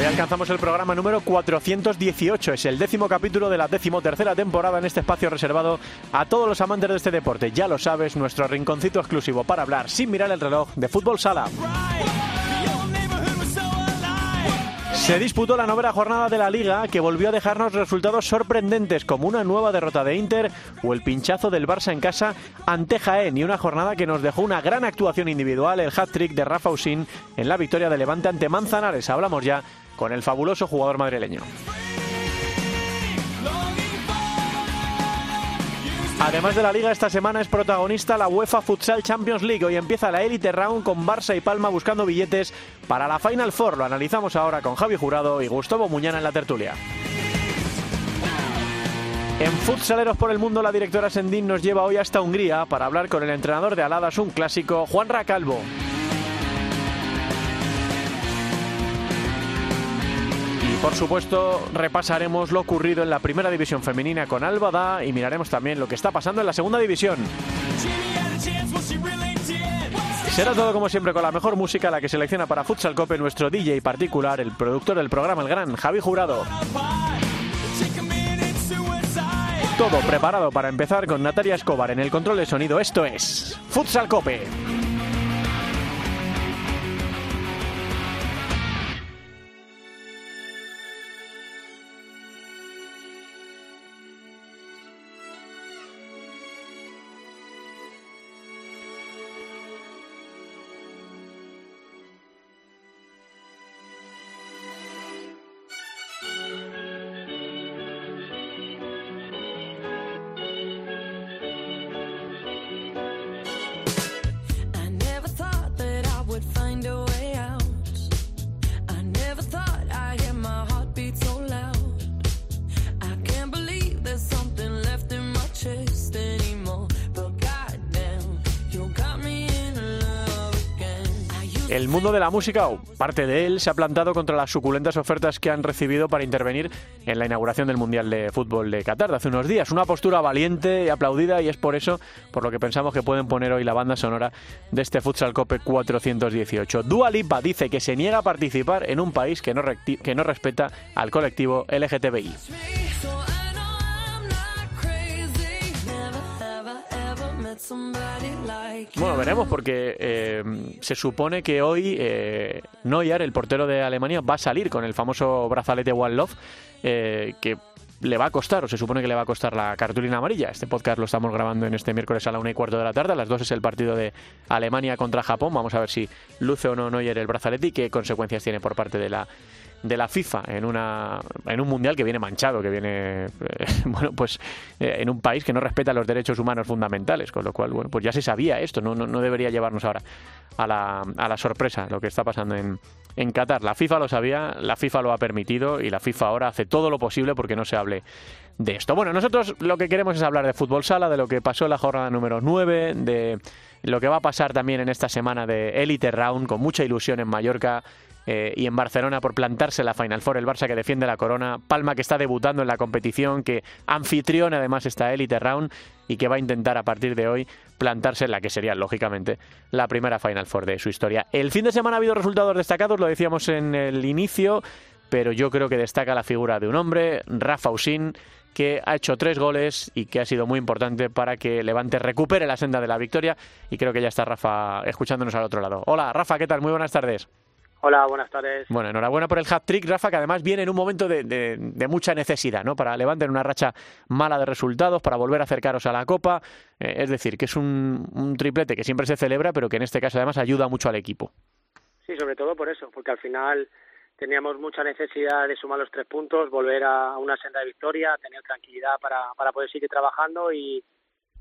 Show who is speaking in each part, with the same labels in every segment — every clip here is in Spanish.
Speaker 1: Hoy alcanzamos el programa número 418, es el décimo capítulo de la decimotercera temporada en este espacio reservado a todos los amantes de este deporte. Ya lo sabes, nuestro rinconcito exclusivo para hablar sin mirar el reloj de fútbol sala. Se disputó la novena jornada de la liga que volvió a dejarnos resultados sorprendentes como una nueva derrota de Inter o el pinchazo del Barça en casa ante Jaén y una jornada que nos dejó una gran actuación individual, el hat-trick de Rafa Usín en la victoria de Levante ante Manzanares. Hablamos ya con el fabuloso jugador madrileño. Además de la liga, esta semana es protagonista la UEFA Futsal Champions League. Hoy empieza la Elite Round con Barça y Palma buscando billetes para la Final Four. Lo analizamos ahora con Javi Jurado y Gustavo Muñana en la tertulia. En Futsaleros por el Mundo, la directora Sendín nos lleva hoy hasta Hungría para hablar con el entrenador de Aladas, un clásico, Juan Racalvo. Por supuesto, repasaremos lo ocurrido en la primera división femenina con Albada y miraremos también lo que está pasando en la segunda división. Será todo como siempre con la mejor música, la que selecciona para Futsal Cope nuestro DJ particular, el productor del programa, el gran Javi Jurado. Todo preparado para empezar con Natalia Escobar en el control de sonido. Esto es Futsal Cope. De la música, parte de él, se ha plantado contra las suculentas ofertas que han recibido para intervenir en la inauguración del Mundial de Fútbol de Qatar de hace unos días. Una postura valiente y aplaudida y es por eso por lo que pensamos que pueden poner hoy la banda sonora de este Futsal Cope 418. Dua Lipa dice que se niega a participar en un país que no, que no respeta al colectivo LGTBI. Bueno, veremos porque eh, se supone que hoy eh, Neuer, el portero de Alemania, va a salir con el famoso brazalete One Love, eh, que le va a costar, o se supone que le va a costar la cartulina amarilla. Este podcast lo estamos grabando en este miércoles a la una y cuarto de la tarde. A las dos es el partido de Alemania contra Japón. Vamos a ver si luce o no Neuer el brazalete y qué consecuencias tiene por parte de la de la FIFA en una en un mundial que viene manchado, que viene eh, bueno, pues eh, en un país que no respeta los derechos humanos fundamentales, con lo cual bueno, pues ya se sabía esto, no, no, debería llevarnos ahora a la, a la sorpresa lo que está pasando en, en Qatar. La FIFA lo sabía, la FIFA lo ha permitido y la FIFA ahora hace todo lo posible porque no se hable de esto. Bueno, nosotros lo que queremos es hablar de fútbol sala, de lo que pasó en la jornada número 9, de lo que va a pasar también en esta semana de Elite Round, con mucha ilusión en Mallorca, eh, y en Barcelona por plantarse la Final Four, el Barça que defiende la corona, Palma que está debutando en la competición, que anfitriona además esta Elite Round y que va a intentar a partir de hoy plantarse en la que sería, lógicamente, la primera Final Four de su historia. El fin de semana ha habido resultados destacados, lo decíamos en el inicio, pero yo creo que destaca la figura de un hombre, Rafa Usín, que ha hecho tres goles y que ha sido muy importante para que Levante recupere la senda de la victoria. Y creo que ya está Rafa escuchándonos al otro lado. Hola, Rafa, ¿qué tal? Muy buenas tardes.
Speaker 2: Hola, buenas tardes.
Speaker 1: Bueno, enhorabuena por el hat-trick, Rafa, que además viene en un momento de, mucha necesidad, ¿no? Para levantar una racha mala de resultados, para volver a acercaros a la Copa. Eh, es decir, que es un, triplete que siempre se celebra, pero que en este caso además ayuda mucho al equipo.
Speaker 2: Sí, sobre todo por eso, porque al final teníamos mucha necesidad de sumar los tres puntos, volver a una senda de victoria, tener tranquilidad para, para poder seguir trabajando y,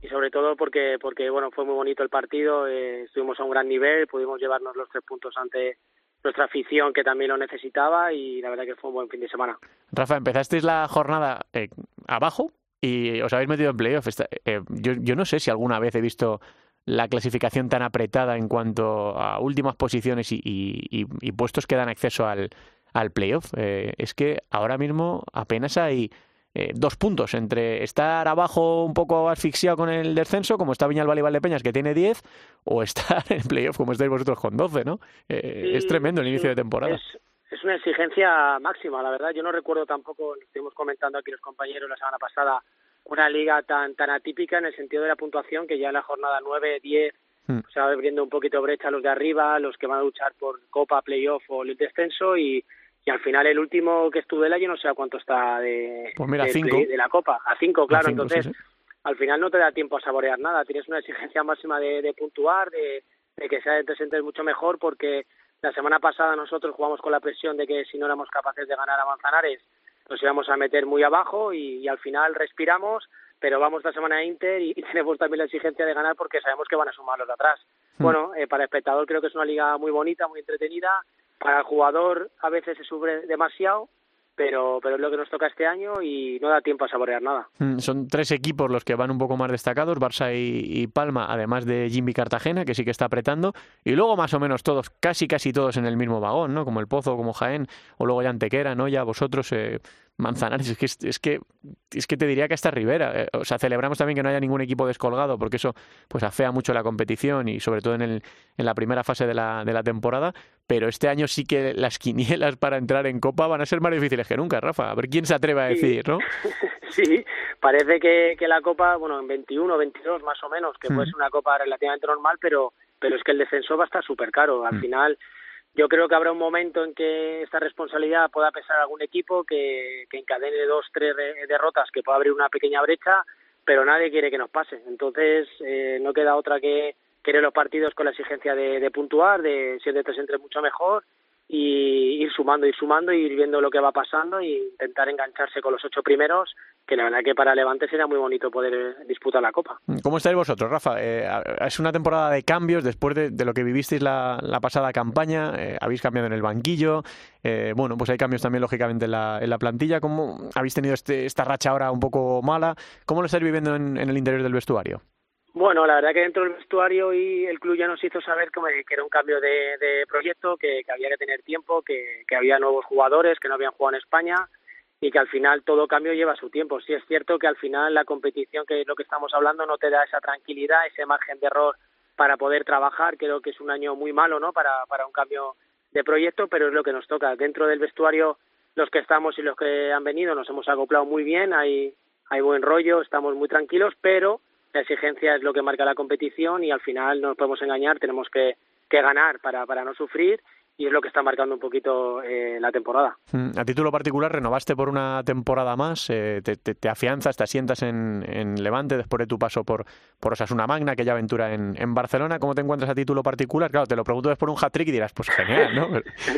Speaker 2: y sobre todo porque, porque bueno, fue muy bonito el partido, eh, estuvimos a un gran nivel, pudimos llevarnos los tres puntos ante nuestra afición que también lo necesitaba y la verdad que fue un buen fin de semana.
Speaker 1: Rafa, empezasteis la jornada eh, abajo y os habéis metido en playoff. Eh, yo, yo no sé si alguna vez he visto la clasificación tan apretada en cuanto a últimas posiciones y, y, puestos que dan acceso al, al playoff. Eh, es que ahora mismo apenas hay eh, dos puntos entre estar abajo un poco asfixiado con el descenso, como está Viñalbal y Valdepeñas, que tiene 10, o estar en playoff, como estáis vosotros con 12, ¿no? Eh, es tremendo el inicio de temporada.
Speaker 2: Es, es, una exigencia máxima, la verdad. Yo no recuerdo tampoco, lo estuvimos comentando aquí los compañeros la semana pasada, una liga tan tan atípica en el sentido de la puntuación que ya en la jornada 9, 10 hmm. se va abriendo un poquito brecha a los de arriba, los que van a luchar por Copa, Playoff o el descenso y, y al final el último que estuvo el año no sé a cuánto está de,
Speaker 1: pues
Speaker 2: de, la Copa, a 5 claro, entonces al final no te da tiempo a saborear nada, tienes una exigencia máxima de, de puntuar, de, de que sea presente mucho mejor porque la semana pasada nosotros jugamos con la presión de que si no éramos capaces de ganar a Manzanares nos íbamos a meter muy abajo y, al final respiramos, pero vamos la semana a Inter y, tenemos también la exigencia de ganar porque sabemos que van a sumar los de atrás. Hmm. Bueno, eh, para el espectador creo que es una liga muy bonita, muy entretenida. Para el jugador a veces se sube demasiado, pero, pero es lo que nos toca este año y no da tiempo a saborear nada.
Speaker 1: Mm, son tres equipos los que van un poco más destacados, Barça y, Palma, además de Jimmy Cartagena, que sí que está apretando, y luego más o menos todos, casi casi todos en el mismo vagón, ¿no? Como el Pozo, como Jaén, o luego ya Antequera, ¿no? Ya vosotros, eh, Manzanares, es que, es que es que te diría que hasta Rivera. Eh, o sea, celebramos también que no haya ningún equipo descolgado, porque eso pues afea mucho la competición y sobre todo en, el, en la primera fase de la, de la temporada. Pero este año sí que las quinielas para entrar en Copa van a ser más difíciles que nunca, Rafa. A ver quién se atreve a decir, ¿no?
Speaker 2: sí, parece que, que la Copa, bueno, en 21, 22 más o menos, que puede ser una Copa relativamente normal, pero, pero es que el descenso va a estar súper caro. Al mm. final yo creo que habrá un momento en que esta responsabilidad pueda pesar a algún equipo que, que encadene dos, tres derrotas, que pueda abrir una pequeña brecha, pero nadie quiere que nos pase. Entonces, eh, no queda otra que querer los partidos con la exigencia de, de puntuar, de si el de tres entre mucho mejor y ir sumando, ir sumando, ir viendo lo que va pasando e intentar engancharse con los ocho primeros, que la verdad que para Levante sería muy bonito poder eh, disputar la Copa.
Speaker 1: ¿Cómo estáis vosotros, Rafa? Eh, es una temporada de cambios después de, lo que vivisteis la, pasada campaña, eh, habéis cambiado en el banquillo, bueno, pues hay cambios también lógicamente en la, en la plantilla, ¿cómo habéis tenido este, esta racha ahora un poco mala? ¿Cómo lo estáis viviendo en el interior del vestuario?
Speaker 2: Bueno, la verdad que dentro del vestuario y el club ya nos hizo saber que, era un cambio de, proyecto, que, había que tener tiempo, que, había nuevos jugadores que no habían jugado en España y que al final todo cambio lleva su tiempo. Sí es cierto que al final la competición, que es lo que estamos hablando, no te da esa tranquilidad, ese margen de error para poder trabajar. Creo que es un año muy malo, ¿no? Para, para un cambio de proyecto, pero es lo que nos toca. Dentro del vestuario, los que estamos y los que han venido nos hemos acoplado muy bien, hay, hay buen rollo, estamos muy tranquilos, pero la exigencia es lo que marca la competición y al final no nos podemos engañar, tenemos que, que ganar para, para no sufrir y es lo que está marcando un poquito eh, la temporada.
Speaker 1: Mm, a título particular, renovaste por una temporada más, eh, te, te, afianzas, te asientas en, en, Levante después de tu paso por, por Osasuna Magna, aquella aventura en, en Barcelona. ¿Cómo te encuentras a título particular? Claro, te lo pregunto después de un hat-trick y dirás, pues genial, ¿no?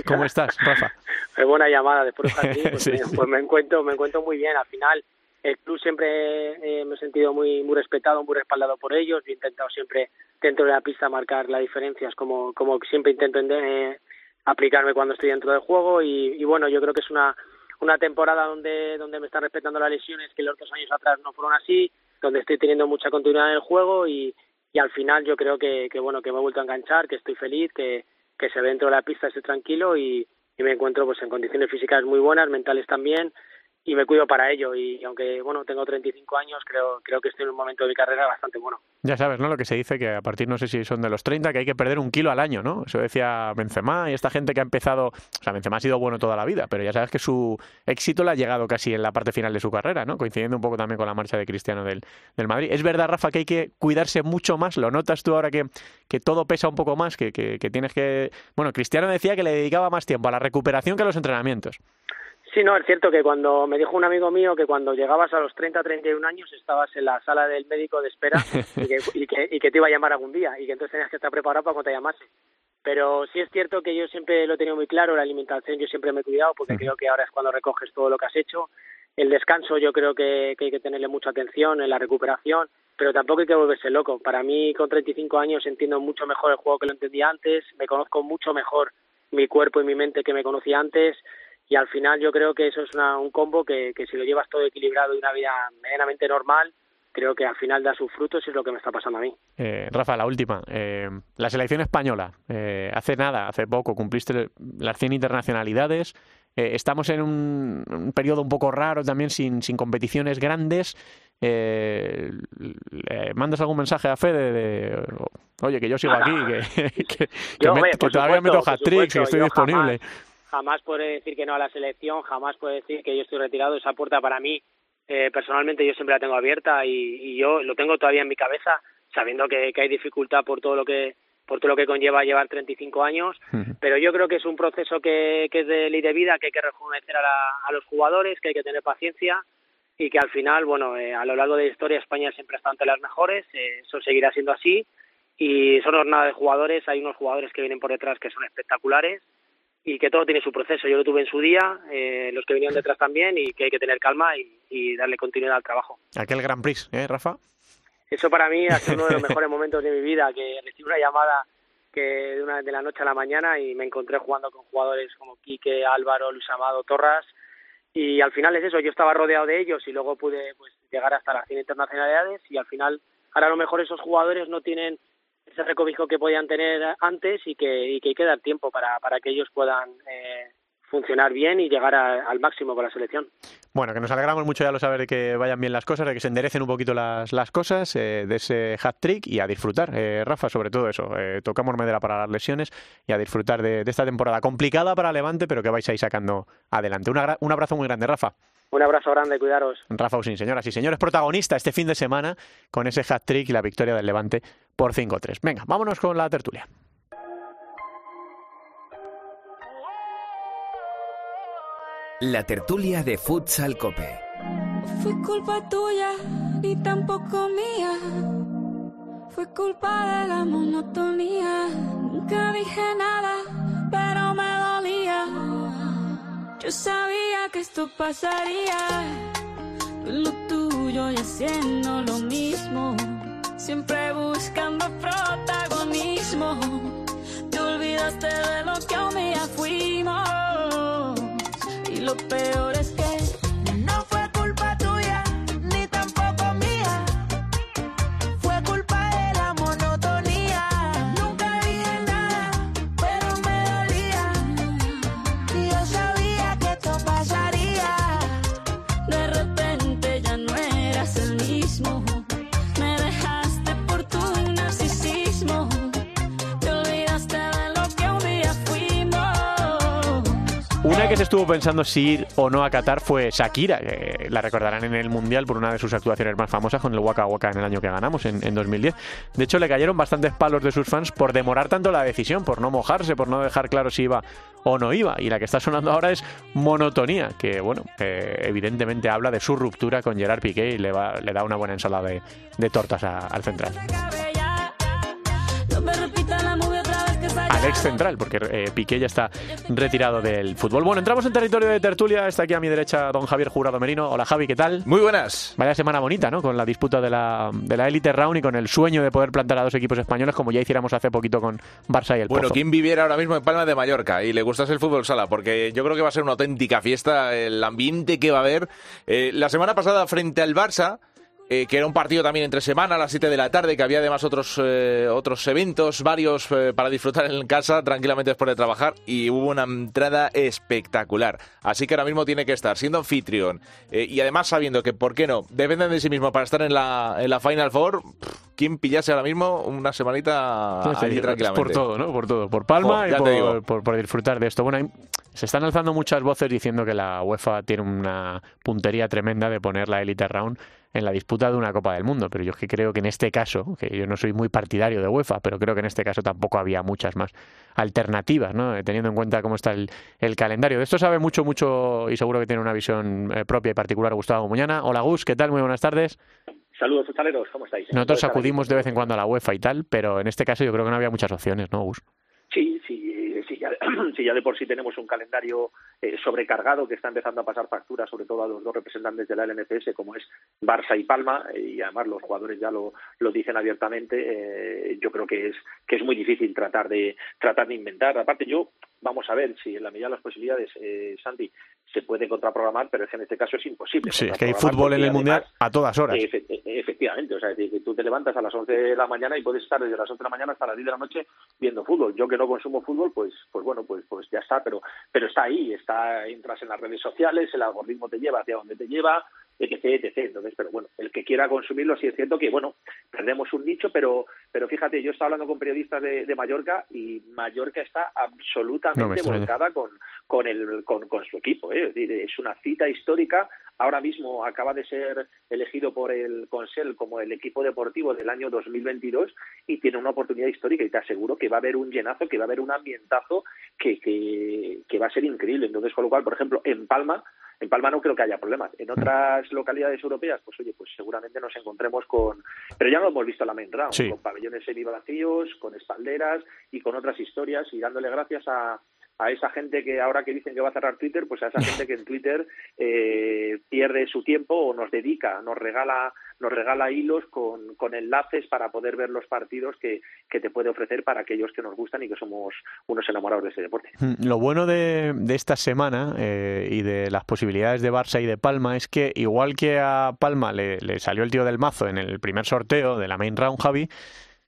Speaker 1: ¿Cómo estás, Rafa?
Speaker 2: Es buena llamada, después de un hat-trick, pues, pues, me, encuentro, me encuentro muy bien. Al final, el club siempre eh, me he sentido muy muy respetado, muy respaldado por ellos. He intentado siempre dentro de la pista marcar las diferencias, como como siempre intento eh, aplicarme cuando estoy dentro del juego. Y, bueno, yo creo que es una una temporada donde donde me están respetando las lesiones que los dos años atrás no fueron así, donde estoy teniendo mucha continuidad en el juego y, y al final yo creo que, que bueno que me he vuelto a enganchar, que estoy feliz, que que se ve dentro de la pista, estoy tranquilo y, y me encuentro pues en condiciones físicas muy buenas, mentales también y me cuido para ello. Y aunque bueno tengo 35 años creo creo que estoy en un momento de mi carrera bastante bueno.
Speaker 1: Ya sabes no lo que se dice que a partir no sé si son de los 30 que hay que perder un kilo al año no eso decía Benzema y esta gente que ha empezado o sea Benzema ha sido bueno toda la vida pero ya sabes que su éxito le ha llegado casi en la parte final de su carrera no coincidiendo un poco también con la marcha de Cristiano del, del Madrid. Es verdad Rafa que hay que cuidarse mucho más. Lo notas tú ahora que, que todo pesa un poco más que, que, que tienes que bueno Cristiano decía que le dedicaba más tiempo a la recuperación que a los entrenamientos
Speaker 2: Sí, no, es cierto que cuando me dijo un amigo mío que cuando llegabas a los 30, 31 años estabas en la sala del médico de espera y que, y que, y que te iba a llamar algún día y que entonces tenías que estar preparado para cuando te llamase. Pero sí es cierto que yo siempre lo he tenido muy claro, la alimentación yo siempre me he cuidado porque creo que ahora es cuando recoges todo lo que has hecho. El descanso yo creo que, que hay que tenerle mucha atención en la recuperación, pero tampoco hay que volverse loco. Para mí con 35 años entiendo mucho mejor el juego que lo entendía antes, me conozco mucho mejor mi cuerpo y mi mente que me conocía antes y al final yo creo que eso es una, un combo que, que si lo llevas todo equilibrado y una vida medianamente normal, creo que al final da sus frutos y es lo que me está pasando a mí.
Speaker 1: Eh, Rafa, la última. Eh, la selección española, eh, hace nada, hace poco, cumpliste las 100 internacionalidades. Eh, estamos en un, un, periodo un poco raro también, sin, sin competiciones grandes. Eh, ¿Mandas algún mensaje a Fede de, oye, que yo sigo aquí, que, que, que,
Speaker 2: Yo,
Speaker 1: me-
Speaker 2: hombre,
Speaker 1: que
Speaker 2: por
Speaker 1: todavía
Speaker 2: supuesto,
Speaker 1: meto
Speaker 2: por
Speaker 1: hat-tricks, que
Speaker 2: supuesto,
Speaker 1: estoy disponible?
Speaker 2: Jamás, jamás puede decir que no a la selección, jamás puede decir que yo estoy retirado. Esa puerta para mí, eh, personalmente, yo siempre la tengo abierta y, y yo lo tengo todavía en mi cabeza, sabiendo que, que hay dificultad por todo lo que por todo lo que conlleva llevar 35 años, pero yo creo que es un proceso que, que es de ley de vida, que hay que rejuvenecer a, la- a los jugadores, que hay que tener paciencia y que al final, bueno, eh, a lo largo de la historia España siempre está entre las mejores, eh, eso seguirá siendo así. Y son jornadas de jugadores, hay unos jugadores que vienen por detrás que son espectaculares y que todo tiene su proceso. Yo lo tuve en su día, eh, los que venían detrás también y que hay que tener calma y, y darle continuidad al trabajo.
Speaker 1: Aquel Grand Prix, ¿eh, Rafa?
Speaker 2: Eso para mí ha sido uno de los mejores momentos de mi vida, que recibí una llamada que de, una, de la noche a la mañana y me encontré jugando con jugadores como Quique, Álvaro, Luis Amado, Torras y al final es eso, yo estaba rodeado de ellos y luego pude pues llegar hasta las 100 internacionalidades y al final ahora a lo mejor esos jugadores no tienen ese recobijo que podían tener antes y que, y que hay que dar tiempo para, para que ellos puedan eh, funcionar bien y llegar a- al máximo con la selección.
Speaker 1: Bueno, que nos alegramos mucho ya lo saber de que vayan bien las cosas, de que se enderecen un poquito las, las cosas, eh, de ese hat-trick y a disfrutar. Eh, Rafa, sobre todo eso, eh, tocamos madera para las lesiones y a disfrutar de, de esta temporada complicada para Levante, pero que vais a ir sacando adelante. Un, abrazo muy grande, Rafa.
Speaker 2: Un abrazo grande, cuidaros.
Speaker 1: Rafa Usín, señoras y señores, protagonista este fin de semana con ese hat-trick y la victoria del Levante por 5-3. Venga, vámonos con la tertulia.
Speaker 3: La tertulia de Futsal Cope.
Speaker 4: Fue culpa tuya y tampoco mía. Fue culpa de la monotonía. Nunca dije nada, pero me dolía. Yo sabía que esto pasaría. Lo tuyo y haciendo lo mismo. Siempre buscando protagonismo. Te olvidaste de lo que un día fuimos. Y lo peor es que
Speaker 1: se estuvo pensando si ir o no a Qatar fue Shakira, que la recordarán en el Mundial por una de sus actuaciones más famosas con el Waka Waka en el año que ganamos, en, en 2010. De hecho, le cayeron bastantes palos de sus fans por demorar tanto la decisión, por no mojarse, por no dejar claro si iba o no iba. Y la que está sonando ahora es Monotonía, que bueno, evidentemente habla de su ruptura con Gerard Piqué y le, va- le da una buena ensalada de, tortas al central. Ex central, porque eh, Piqué ya está retirado del fútbol. Bueno, entramos en territorio de tertulia. Está aquí a mi derecha don Javier Jurado Merino. Hola Javi, ¿qué tal?
Speaker 5: Muy buenas.
Speaker 1: Vaya semana bonita, ¿no? Con la disputa de la, de la Elite Round y con el sueño de poder plantar a dos equipos españoles como ya hiciéramos hace poquito con Barça y el
Speaker 5: Bueno,
Speaker 1: Pozo.
Speaker 5: ¿quién viviera ahora mismo en Palma de Mallorca y le gustase el fútbol sala? Porque yo creo que va a ser una auténtica fiesta, el ambiente que va a haber. Eh, la semana pasada frente al Barça, eh, que era un partido también entre semana a las 7 de la tarde, que había además otros, eh, otros eventos, varios eh, para disfrutar en casa tranquilamente después de trabajar, y hubo una entrada espectacular. Así que ahora mismo tiene que estar siendo anfitrión y además sabiendo que, ¿por qué no? Dependen de sí mismo para estar en la, en la Final Four. pff, ¿Quién pillase ahora mismo una semanita
Speaker 1: No sé,
Speaker 5: allí
Speaker 1: es
Speaker 5: tranquilamente?
Speaker 1: por todo, ¿no? Por todo. Por Palma
Speaker 5: Oh,
Speaker 1: y por, por- por disfrutar de esto. Bueno, hay- se están alzando muchas voces diciendo que la UEFA tiene una puntería tremenda de poner la Elite Round en la disputa de una Copa del Mundo, pero yo es que creo que en este caso, que yo no soy muy partidario de UEFA, pero creo que en este caso tampoco había muchas más alternativas, ¿no? Eh, teniendo en cuenta cómo está el, el calendario. De esto sabe mucho, mucho y seguro que tiene una visión eh, propia y particular Gustavo Muñana. Hola Gus, ¿qué tal? Muy buenas tardes.
Speaker 6: Saludos, futboleros, ¿cómo estáis?
Speaker 1: Nosotros acudimos de vez en cuando a la UEFA y tal, pero en este caso yo creo que no había muchas opciones, ¿no, Gus?
Speaker 6: Sí, sí, si ya de por sí tenemos un calendario eh, sobrecargado que está empezando a pasar facturas, sobre todo a los dos representantes de la LNCS, como es Barça y Palma, eh, y además los jugadores ya lo, lo dicen abiertamente, yo creo que es que es muy difícil tratar de tratar de inventar. Aparte, yo vamos a ver si en la medida de las posibilidades, eh, Santi, se puede contraprogramar, pero es que en este caso es imposible.
Speaker 1: Sí, es que hay fútbol en el Mundial a todas horas.
Speaker 6: efectivamente, o sea, que tú te levantas a las 11 de la mañana y puedes estar desde las 11 de la mañana hasta las 10 de la noche viendo fútbol. Yo que no consumo fútbol, pues pues bueno, pues pues ya está, pero pero está ahí, está entras en las redes sociales, el algoritmo te lleva hacia donde te lleva, etc, etc. Entonces, pero bueno, el que quiera consumirlo sí es cierto que bueno, perdemos un nicho, pero pero fíjate, yo estaba hablando con periodistas de, de Mallorca y Mallorca está absolutamente volcada con con el con, con su equipo, ¿eh? es decir, es una cita histórica. Ahora mismo acaba de ser elegido por el Consell como el equipo deportivo del año 2022 y tiene una oportunidad histórica y te aseguro que va a haber un llenazo, que va a haber un ambientazo que, que, que va a ser increíble. Entonces, con lo cual, por ejemplo, en Palma en Palma no creo que haya problemas. En otras localidades europeas, pues oye, pues seguramente nos encontremos con, pero ya lo hemos visto en la main round, con pabellones vacíos, con espalderas y con otras historias y dándole gracias a, a esa gente que ahora que dicen que va a cerrar Twitter, pues a esa gente que en Twitter eh, pierde su tiempo o nos dedica, nos regala, nos regala hilos con, con enlaces para poder ver los partidos que, que, te puede ofrecer para aquellos que nos gustan y que somos unos enamorados de ese deporte.
Speaker 1: Mm, lo bueno de, de esta semana eh, y de las posibilidades de Barça y de Palma es que igual que a Palma le, le salió el tío del mazo en el primer sorteo de la main round, Javi,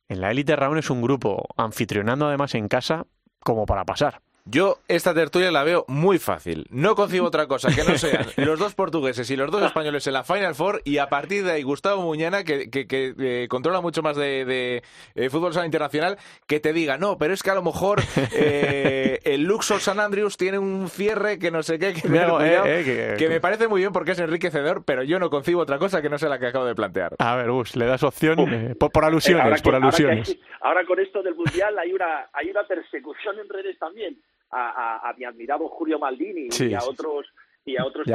Speaker 1: en la Elite Round es un grupo anfitrionando además en casa como para pasar.
Speaker 5: Yo esta tertulia la veo muy fácil. No concibo otra cosa que no sean los dos portugueses y los dos españoles en la Final Four y a partir de ahí Gustavo Muñana, que, que, eh, controla mucho más de, eh, fútbol sala internacional, que te diga, no, pero es que a lo mejor eh, el Luxor San Andrews tiene un cierre que no sé qué, que, me parece muy bien porque es enriquecedor, pero yo no concibo otra cosa que no sea la que acabo de plantear.
Speaker 1: A ver, Gus, le das opción por, alusiones, por alusiones.
Speaker 6: Ahora, con esto del Mundial hay una, hay una persecución en redes también a, a, mi admirado Julio Maldini y a otros y a otros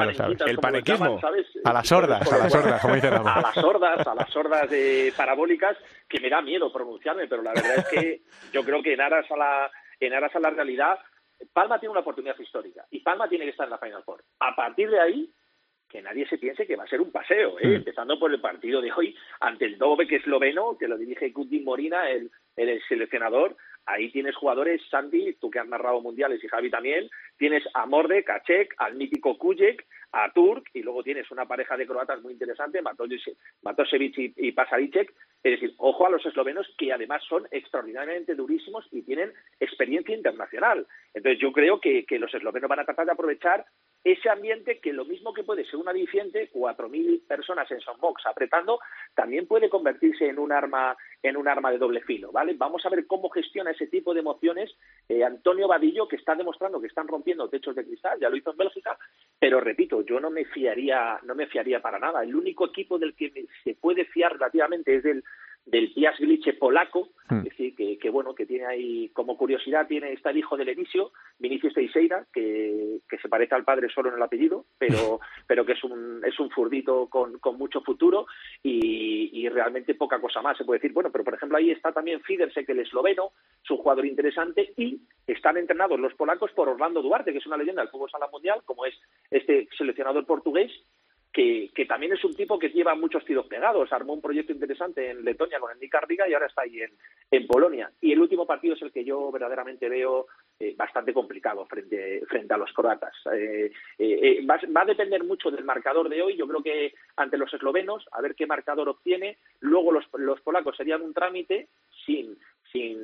Speaker 1: El panequismo. A las sordas, a las sordas, como dice
Speaker 6: A las sordas, a las sordas de parabólicas, que me da miedo pronunciarme, pero la verdad es que yo creo que en aras a la, en aras a la realidad, Palma tiene una oportunidad histórica y Palma tiene que estar en la Final Four. A partir de ahí, que nadie se piense que va a ser un paseo, ¿eh? Mm. empezando por el partido de hoy ante el Dove que esloveno, que lo dirige Kudin Morina, el, el seleccionador, ahí tienes jugadores, Sandy, tú que has narrado mundiales y Javi también, tienes a Mordek, a al mítico Kujek, a Turk, y luego tienes una pareja de croatas muy interesante, Matosevic y, y Pasaricek. Es decir, ojo a los eslovenos que además son extraordinariamente durísimos y tienen experiencia internacional. Entonces yo creo que, que los eslovenos van a tratar de aprovechar ese ambiente que lo mismo que puede ser un aliciente, 4.000 personas en Soundbox apretando, también puede convertirse en un arma en un arma de doble filo, ¿vale? Vamos a ver cómo gestiona ese tipo de emociones eh, Antonio Vadillo, que está demostrando que están rompiendo techos de cristal, ya lo hizo en Bélgica, pero repito, yo no me fiaría, no me fiaría para nada. El único equipo del que se puede fiar relativamente es del del Pias Glicze polaco, hmm. es decir, que, que, bueno, que tiene ahí, como curiosidad, tiene está el hijo del Enisio, Vinicius Teixeira, que, que se parece al padre solo en el apellido, pero, pero que es un, es un furdito con, con mucho futuro y, y, realmente poca cosa más se puede decir. Bueno, pero por ejemplo ahí está también Fidersek, el esloveno, es un jugador interesante y están entrenados los polacos por Orlando Duarte, que es una leyenda del fútbol sala mundial, como es este seleccionador portugués, que, también es un tipo que lleva muchos tiros pegados. Armó un proyecto interesante en Letonia con el Nick y ahora está ahí en, en, Polonia. Y el último partido es el que yo verdaderamente veo eh, bastante complicado frente, frente a los croatas. Eh, eh, va, va, a depender mucho del marcador de hoy. Yo creo que ante los eslovenos, a ver qué marcador obtiene. Luego los, los polacos serían un trámite sin, sin,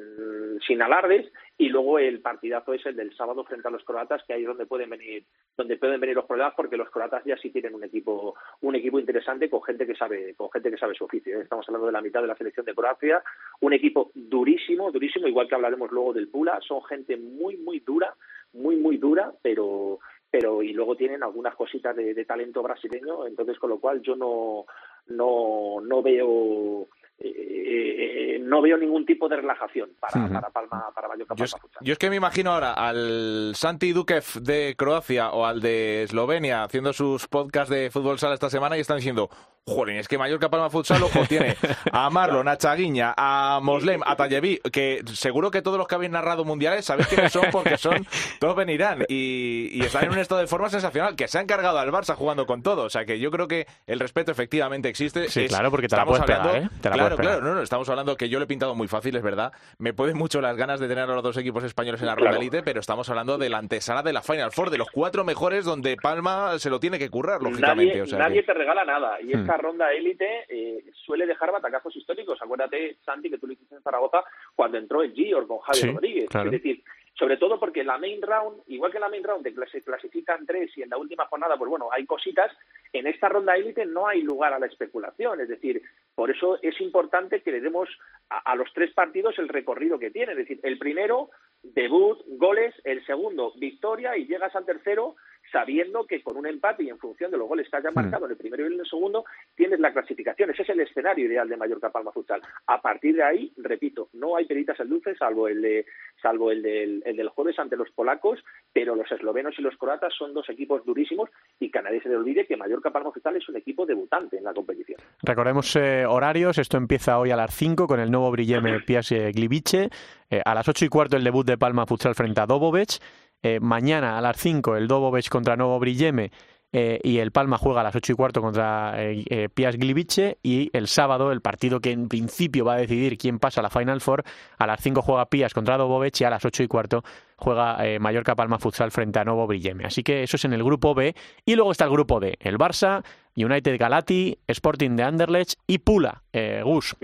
Speaker 6: sin alardes y luego el partidazo es el del sábado frente a los croatas que ahí es donde pueden venir donde pueden venir los problemas porque los croatas ya sí tienen un equipo un equipo interesante con gente que sabe con gente que sabe su oficio ¿eh? estamos hablando de la mitad de la selección de Croacia un equipo durísimo durísimo igual que hablaremos luego del Pula son gente muy muy dura muy muy dura pero pero y luego tienen algunas cositas de, de talento brasileño entonces con lo cual yo no no no veo eh, no veo ningún tipo de relajación para, para Palma, para Mallorca.
Speaker 5: Yo, yo, es que me imagino ahora al Santi Dukev de Croacia o al de Eslovenia haciendo sus podcasts de fútbol sala esta semana y están diciendo, Joder, es que Mallorca Palma Futsal, ojo, tiene a Marlon, a Chaguiña, a Moslem, a Talleví, que seguro que todos los que habéis narrado mundiales sabéis quiénes son porque son, todos venirán y, y están en un estado de forma sensacional, que se han cargado al Barça jugando con todo. O sea que yo creo que el respeto efectivamente existe.
Speaker 1: Sí, claro, porque te la puedes pegar, ¿eh?
Speaker 5: claro, claro, no, no, estamos hablando que yo lo he pintado muy fácil, es verdad. Me pueden mucho las ganas de tener a los dos equipos españoles en la ronda elite, pero estamos hablando de la antesala de la Final Four, de los cuatro mejores donde Palma se lo tiene que currar, lógicamente.
Speaker 6: Nadie, nadie te regala nada y esta ronda élite eh, suele dejar batacazos históricos. Acuérdate, Santi, que tú lo hiciste en Zaragoza cuando entró el Gior con Javier Rodríguez. Es decir, sobre todo porque en la main round, igual que en la main round se clasifican tres y en la última jornada, pues bueno, hay cositas, en esta ronda élite no hay lugar a la especulación, es decir, por eso es importante que le demos a, los tres partidos el recorrido que tiene, es decir, el primero, debut, goles, el segundo, victoria y llegas al tercero sabiendo que con un empate y en función de los goles que hayas hmm. marcado en el primero y en el segundo, tienes la clasificación. Ese es el escenario ideal de Mallorca Palma Futsal. A partir de ahí, repito, no hay peritas en dulce, salvo el de, salvo el del, el del jueves ante los polacos, pero los eslovenos y los croatas son dos equipos durísimos y que a nadie se le olvide que Mallorca Palma Futsal es un equipo debutante en la competición.
Speaker 1: Recordemos eh, horarios, esto empieza hoy a las 5 con el nuevo Brilleme Pias Glivice, eh, a las 8 y cuarto el debut de Palma Futsal frente a Dobovec, eh, mañana a las 5 el Dobovec contra Novo Brilleme eh, y el Palma juega a las 8 y cuarto contra eh, Pias Glivice y el sábado el partido que en principio va a decidir quién pasa a la Final Four, a las 5 juega Pias contra Dobovec y a las 8 y cuarto juega Mallorca Palma Futsal frente a Novo Brilleme. Así que eso es en el grupo B y luego está el grupo D, el Barça, United Galati, Sporting de Anderlecht y Pula, Gus.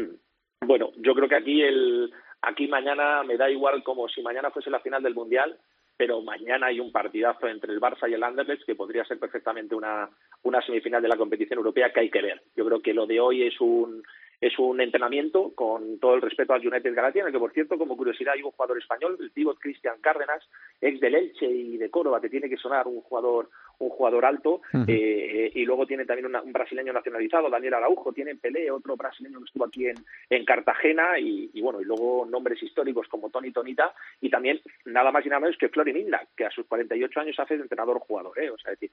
Speaker 6: Bueno, yo creo que aquí el aquí mañana me da igual como si mañana fuese la final del Mundial, pero mañana hay un partidazo entre el Barça y el Anderlecht que podría ser perfectamente una, una semifinal de la competición europea que hay que ver. Yo creo que lo de hoy es un es un entrenamiento con todo el respeto al United Galatia, en el que, por cierto, como curiosidad, hay un jugador español, el pívot Cristian Cárdenas, ex del Elche y de Córdoba, que tiene que sonar un jugador un jugador alto, eh, y luego tiene también un brasileño nacionalizado, Daniel Araujo, tiene Pelé, otro brasileño que estuvo aquí en, en Cartagena, y, bueno, y luego nombres históricos como Tony Tonita, y también nada más y nada menos que Florin Minda, que a sus 48 años hace de entrenador-jugador, ¿eh? o sea, decir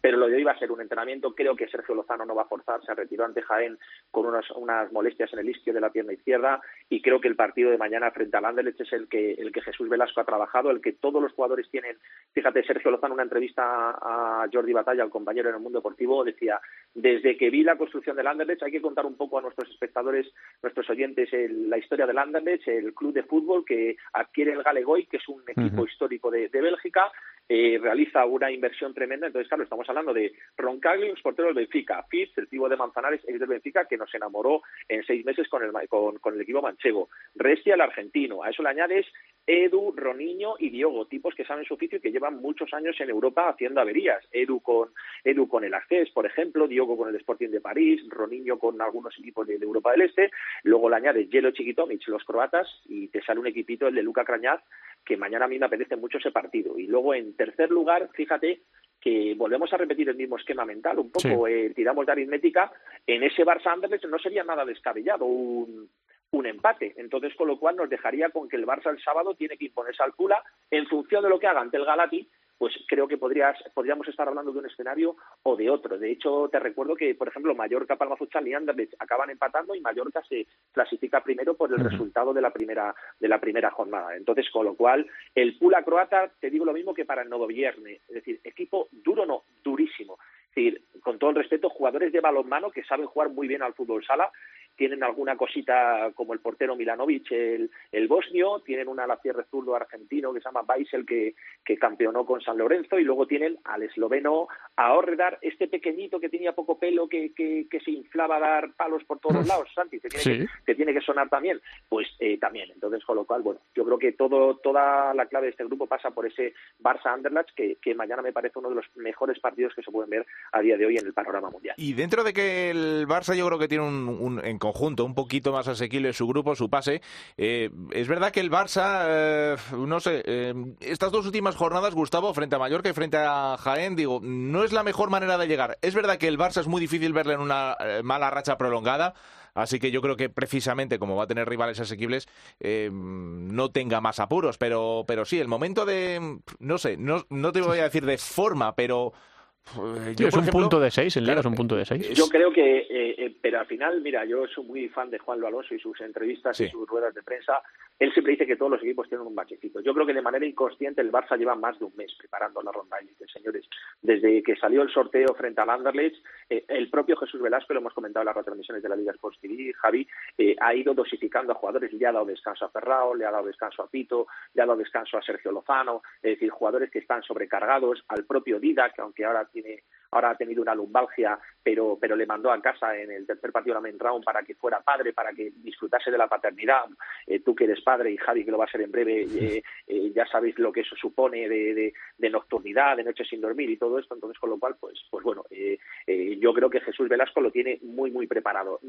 Speaker 6: pero lo de hoy va a ser un entrenamiento, creo que Sergio Lozano no va a forzar, se retiró ante Jaén con unas, unas molestias en el isquio de la pierna izquierda, y creo que el partido de mañana frente al Anderlecht es el que, el que Jesús Velasco ha trabajado, el que todos los jugadores tienen, fíjate, Sergio Lozano, una entrevista a Jordi Batalla, el compañero en el mundo deportivo, decía, desde que vi la construcción del Anderlecht hay que contar un poco a nuestros espectadores, nuestros oyentes, la historia del Anderlecht, el club de fútbol que adquiere el Galegoy, que es un equipo histórico de, Bélgica, eh, realiza una inversión tremenda. Entonces, claro, estamos hablando de Roncagli, portero del Benfica, Fitz, el tipo de Manzanares, ex del Benfica, que nos enamoró en seis meses con el, con, con el equipo manchego. Restia, el argentino. A eso le añades Edu, Roniño y Diogo, tipos que saben su oficio y que llevan muchos años en Europa haciendo averías. Edu con, Edu con el Access, por ejemplo, Diogo con el Sporting de París, Roniño con algunos equipos de, Europa del Este, luego le añades Jelo Chiquitomic, los croatas, y te sale un equipito, el de Luca Crañaz, que mañana a mí me apetece mucho ese partido. Y luego, en tercer lugar, fíjate que volvemos a repetir el mismo esquema mental, un poco eh, tiramos de aritmética, en ese Barça Anderlecht no sería nada descabellado un, un empate. Entonces, con lo cual nos dejaría con que el Barça el sábado tiene que imponerse al Pula en función de lo que haga ante el Galati, pues creo que podrías, podríamos estar hablando de un escenario o de otro. De hecho, te recuerdo que, por ejemplo, Mallorca, Palma Futsal y Anderlecht acaban empatando y Mallorca se clasifica primero por el resultado de la primera de la primera jornada. Entonces, con lo cual, el Pula croata, te digo lo mismo que para el Novo Viernes. Es decir, equipo duro no, durísimo. Es decir, con todo el respeto, jugadores de balonmano que saben jugar muy bien al fútbol sala tienen alguna cosita como el portero Milanovic, el, el bosnio, tienen un alacierre zurdo argentino que se llama Baisel que, que campeonó con San Lorenzo y luego tienen al esloveno Ahorredar, este pequeñito que tenía poco pelo que, que, se inflaba a dar palos por todos lados, Santi, te tiene, que, tiene que sonar también, pues eh, también, entonces con lo cual, bueno, yo creo que todo toda la clave de este grupo pasa por ese Barça Anderlecht que, que mañana me parece uno de los mejores partidos que se pueden ver a día de hoy en el panorama mundial.
Speaker 5: Y dentro de que el Barça yo creo que tiene un, un conjunto un poquito más asequible su grupo, su pase. Eh, es verdad que el Barça, eh, no sé, eh, estas dos últimas jornadas, Gustavo, frente a Mallorca y frente a Jaén, digo, no es la mejor manera de llegar. Es verdad que el Barça es muy difícil verle en una mala racha prolongada. Así que yo creo que precisamente como va a tener rivales asequibles, no tenga más apuros. Pero, pero sí, el momento de, no sé, no, no te voy a decir de forma, pero Pues,
Speaker 1: es un punto de seis, en Liga es un punto de seis.
Speaker 6: Yo creo que, eh, eh, pero al final, mira, yo soy muy fan de Juan Alonso y sus entrevistas y sus ruedas de prensa. Él siempre dice que todos los equipos tienen un bachecito. Yo creo que de manera inconsciente el Barça lleva más de un mes preparando la ronda élite, señores. Desde que salió el sorteo frente al Anderlecht, eh, el propio Jesús Velasco, lo hemos comentado en las retransmisiones de la Liga Sports TV, Javi, ha ido dosificando a jugadores. Le ha dado descanso a Ferrao, le ha dado descanso a Pito, le ha dado descanso a Sergio Lozano, es decir, jugadores que están sobrecargados, al propio Dida, que aunque ahora tiene ahora ha tenido una lumbalgia, pero, pero le mandó a casa en el tercer partido de la main round para que fuera padre, para que disfrutase de la paternidad. Eh, tú que eres padre y Javi que lo va a ser en breve, eh, eh, ya sabéis lo que eso supone de, de, nocturnidad, de noches sin dormir y todo esto, entonces con lo cual, pues, pues bueno, yo creo que Jesús Velasco lo tiene muy, muy preparado.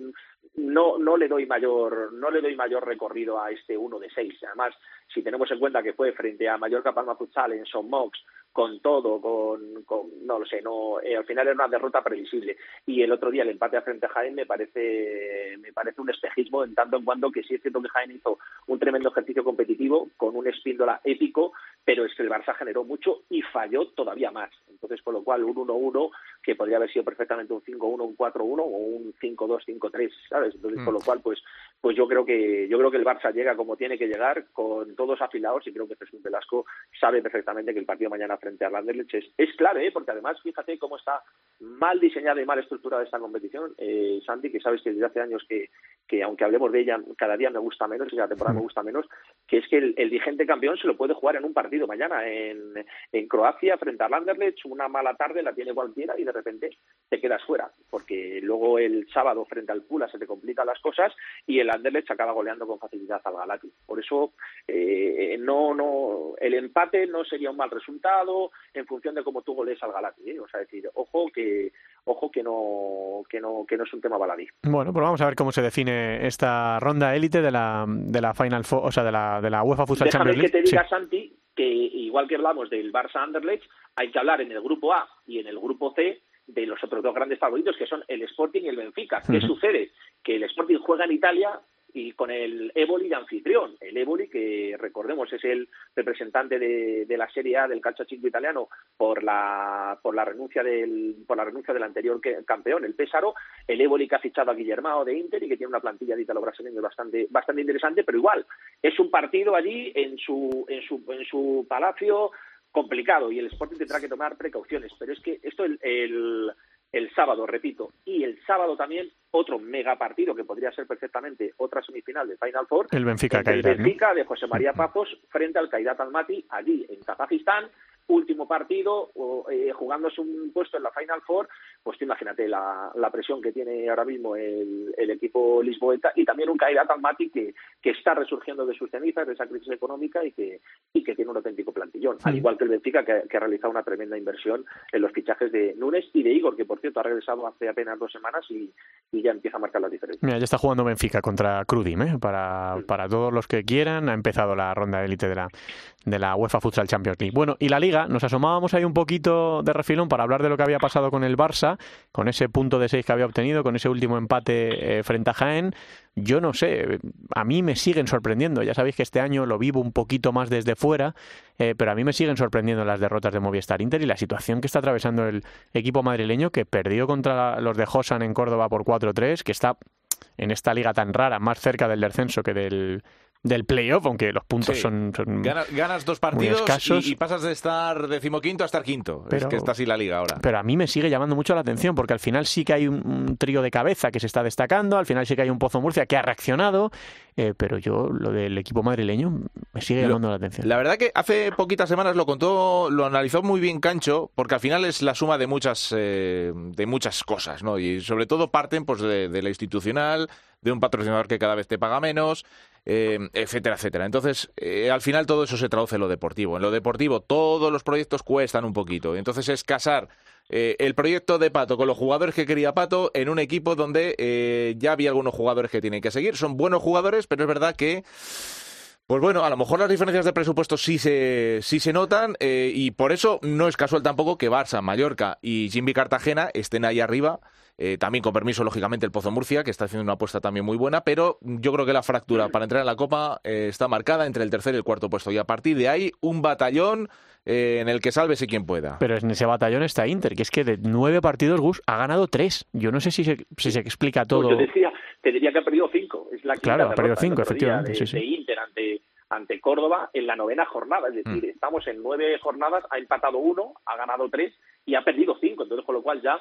Speaker 6: No, no le doy mayor, no le doy mayor recorrido a este uno de seis. Además, si tenemos en cuenta que fue frente a Mallorca Palma Futsal en Son Mox, con todo, con, con no lo sé, no, eh, al final era una derrota previsible. Y el otro día el empate a frente a Jaén me parece, me parece un espejismo en tanto en cuanto que sí es cierto que Jaén hizo un tremendo ejercicio competitivo con un espíndola épico, pero es que el Barça generó mucho y falló todavía más. Entonces, con lo cual, un 1-1 que podría haber sido perfectamente un 5-1, un 4-1 o un 5-2, 5-3, ¿sabes? Entonces, con lo mm. cual, pues, pues yo creo que yo creo que el Barça llega como tiene que llegar, con todos afilados y creo que Jesús Velasco sabe perfectamente que el partido mañana frente a Anderlecht es, es clave, ¿eh? porque además fíjate cómo está mal diseñada y mal estructurada esta competición, eh, Santi, que sabes que desde hace años que, que aunque hablemos de ella, cada día me gusta menos y la temporada me gusta menos, que es que el, vigente campeón se lo puede jugar en un partido mañana en, en Croacia frente al Anderlecht, una mala tarde la tiene cualquiera y de repente te quedas fuera, porque luego el sábado frente al Pula se te complican las cosas y el Anderlecht acaba goleando con facilidad al Galati. Por eso eh, no, no, el empate no sería un mal resultado, en función de cómo tú goles al Galati. ¿eh? O sea, decir, ojo que ojo que no que no que no es un tema baladí.
Speaker 1: Bueno, pues vamos a ver cómo se define esta ronda élite de la de la Final Four, o sea, de la de la UEFA Futsal Champions
Speaker 6: League. que te diga Santi que igual que hablamos del Barça Anderlecht, hay que hablar en el grupo A y en el grupo C de los otros dos grandes favoritos que son el Sporting y el Benfica. ¿Qué sucede? Que el Sporting juega en Italia y con el Évoli de anfitrión. El Évoli, que recordemos es el representante de, de la Serie A del calcio chico italiano por la, por la renuncia del, por la renuncia del anterior campeón, el Pésaro. El Évoli que ha fichado a Guillermo de Inter y que tiene una plantilla de italo brasileño bastante, bastante interesante, pero igual, es un partido allí en su, en su, en su palacio complicado y el Sporting tendrá que tomar precauciones. Pero es que esto el, el el sábado, repito, y el sábado también otro mega partido que podría ser perfectamente otra semifinal de Final Four.
Speaker 1: El Benfica
Speaker 6: El Benfica de José María Papos frente al Kairat Almaty allí en Kazajistán último partido eh, jugándose un puesto en la Final Four, pues imagínate la, la presión que tiene ahora mismo el, el equipo lisboeta y también un Kairat Almaty que, que está resurgiendo de sus cenizas, de esa crisis económica y que, y que tiene un auténtico plantillón, al igual que el Benfica que, que, ha realizado una tremenda inversión en los fichajes de Nunes y de Igor, que por cierto ha regresado hace apenas dos semanas y, y ya empieza a marcar la diferencia.
Speaker 1: Mira, ya está jugando Benfica contra Crudim, ¿eh? para, para todos los que quieran, ha empezado la ronda de élite de la, de la UEFA Futsal Champions League. Bueno, y la Liga, nos asomábamos ahí un poquito de refilón para hablar de lo que había pasado con el Barça, con ese punto de seis que había obtenido, con ese último empate eh, frente a Jaén. Yo no sé, a mí me siguen sorprendiendo. Ya sabéis que este año lo vivo un poquito más desde fuera, eh, pero a mí me siguen sorprendiendo las derrotas de Movistar Inter y la situación que está atravesando el equipo madrileño que perdió contra los de Josan en Córdoba por 4-3, que está en esta liga tan rara, más cerca del descenso que del del playoff, aunque los puntos son,
Speaker 5: ganas, dos partidos y, pasas de estar decimoquinto a estar quinto. es que está así la liga ahora.
Speaker 1: Pero a mí me sigue llamando mucho la atención porque al final sí que hay un, trío de cabeza que se está destacando, al final sí que hay un Pozo Murcia que ha reaccionado, eh, pero yo lo del equipo madrileño me sigue llamando la atención.
Speaker 5: La verdad que hace poquitas semanas lo contó, lo analizó muy bien Cancho, porque al final es la suma de muchas, eh, de muchas cosas, ¿no? Y sobre todo parten pues de, de la institucional, de un patrocinador que cada vez te paga menos, eh, etcétera, etcétera. Entonces, eh, al final todo eso se traduce en lo deportivo. En lo deportivo todos los proyectos cuestan un poquito. Entonces es casar eh, el proyecto de Pato con los jugadores que quería Pato en un equipo donde ya había algunos jugadores que tienen que seguir. Son buenos jugadores, pero es verdad que Pues bueno, a lo mejor las diferencias de presupuesto sí se, sí se notan eh, y por eso no es casual tampoco que Barça, Mallorca y Jimmy Cartagena estén ahí arriba. Eh, también con permiso, lógicamente, el Pozo Murcia, que está haciendo una apuesta también muy buena, pero yo creo que la fractura para entrar en la Copa eh, está marcada entre el tercer y el cuarto puesto. Y a partir de ahí, un batallón en el que sálvese quien pueda.
Speaker 1: Pero en ese batallón está Inter, que es que de nueve partidos Gus ha ganado tres. Yo no sé si se, si se explica todo.
Speaker 6: Pues yo decía, te diría que ha perdido cinco. Es la
Speaker 1: claro, ha perdido cinco, efectivamente.
Speaker 6: De, de Inter ante, ante Córdoba en la novena jornada. Es decir, mm. estamos en nueve jornadas, ha empatado uno, ha ganado tres y ha perdido cinco. Entonces, con lo cual ya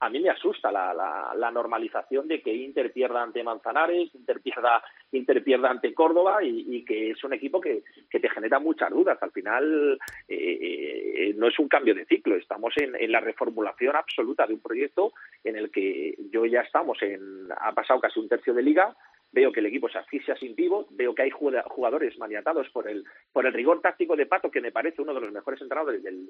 Speaker 6: a mí me asusta la, la, la, normalización de que Inter pierda ante Manzanares, Inter pierda, Inter pierda ante Córdoba y, que es un equipo que, te genera muchas dudas. Al final eh, eh, no es un cambio de ciclo, estamos en, en, la reformulación absoluta de un proyecto en el que yo ya estamos en, ha pasado casi un tercio de liga, veo que el equipo se asfixia sin pivot, veo que hay jugadores maniatados por el, por el rigor táctico de Pato, que me parece uno de los mejores entrenadores del,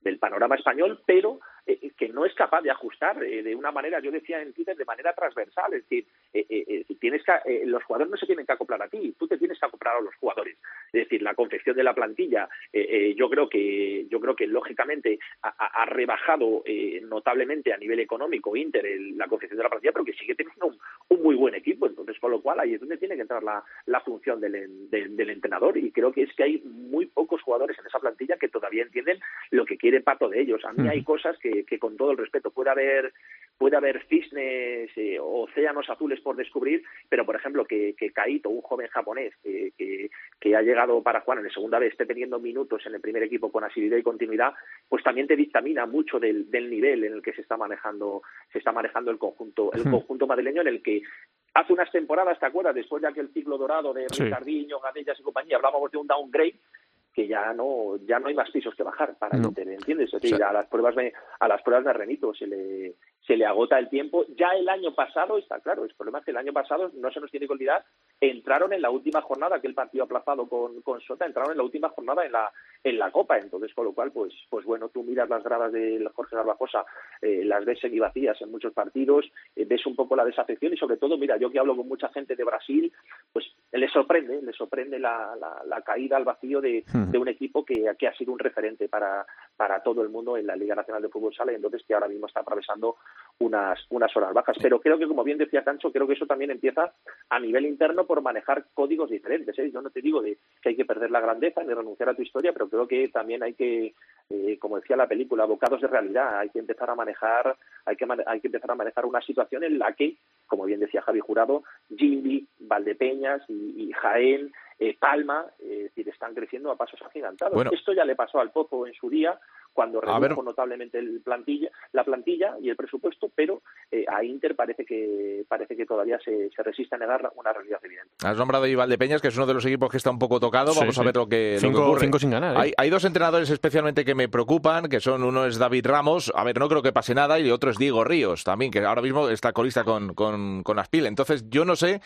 Speaker 6: del, panorama español, pero eh, no es capaz de ajustar eh, de una manera, yo decía en Twitter, de manera transversal. Es decir, eh, eh tienes que, los jugadores no se tienen que acoplar a ti, tú te tienes que acoplar a los jugadores. Es decir, la confección de la plantilla, yo creo que yo creo que lógicamente ha, ha rebajado notablemente a nivel económico Inter el, la confección de la plantilla, pero que sigue teniendo un, un muy buen equipo. Entonces, con lo cual ahí es donde tiene que entrar la, la función del, del, del, entrenador y creo que es que hay muy pocos jugadores en esa plantilla que todavía entienden lo que quiere Pato de ellos. A mí hay cosas que, que con todo el respeto puede haber puede haber cisnes eh, océanos azules por descubrir, pero por ejemplo que, que Kaito, un joven japonés eh, que, que, ha llegado para jugar en la segunda vez, esté teniendo minutos en el primer equipo con asiduidad y continuidad, pues también te dictamina mucho del, del nivel en el que se está manejando se está manejando el conjunto el conjunto madrileño en el que hace unas temporadas, ¿te acuerdas? Después de aquel ciclo dorado de sí. Ricardinho, Gadellas y compañía, hablábamos de un downgrade que ya no ya no hay más pisos que bajar para no. Inter, ¿entiendes? O sea, a las pruebas me, a las pruebas de Renito se le se le agota el tiempo. Ya el año pasado, está claro, el problema es que el año pasado, no se nos tiene que olvidar, entraron en la última jornada, aquel partido aplazado con, con Sota, entraron en la última jornada en la en la Copa, entonces con lo cual, pues pues bueno, tú miras las gradas de Jorge Garbajosa, eh, las ves semivacías en muchos partidos, eh, ves un poco la desafección y sobre todo, mira, yo que hablo con mucha gente de Brasil, pues les sorprende, les sorprende la, la, la caída al vacío de, hmm. de un equipo que, que, ha sido un referente para, para todo el mundo en la Liga Nacional de Fútbol Sala y entonces que ahora mismo está atravesando unas, unas horas bajas. Pero creo que, como bien decía Cancho, creo que eso también empieza a nivel interno por manejar códigos diferentes. ¿eh? Yo no te digo de que hay que perder la grandeza ni renunciar a tu historia, pero creo que también hay que, eh, como decía la película, bocados de realidad. Hay que empezar a manejar, hay que, hay que empezar a manejar una situación en la que, como bien decía Javi Jurado, Gimbi, Valdepeñas y, y Jaén eh, Palma, eh, es decir, están creciendo a pasos agigantados. Bueno. Esto ya le pasó al Pozo en su día, cuando redujo notablemente el plantilla, la plantilla y el presupuesto, pero eh, a Inter parece que parece que todavía se, se, resiste a negar una realidad evidente.
Speaker 5: Has nombrado a Valdepeñas, que es uno de los equipos que está un poco tocado. Vamos sí, a ver lo que,
Speaker 1: cinco,
Speaker 5: lo que ocurre.
Speaker 1: Cinco sin ganar. ¿eh?
Speaker 5: Hay, hay, dos entrenadores especialmente que me preocupan, que son uno es David Ramos, a ver, no creo que pase nada, y el otro es Diego Ríos, también, que ahora mismo está colista con, con, con Aspil. Entonces, yo no sé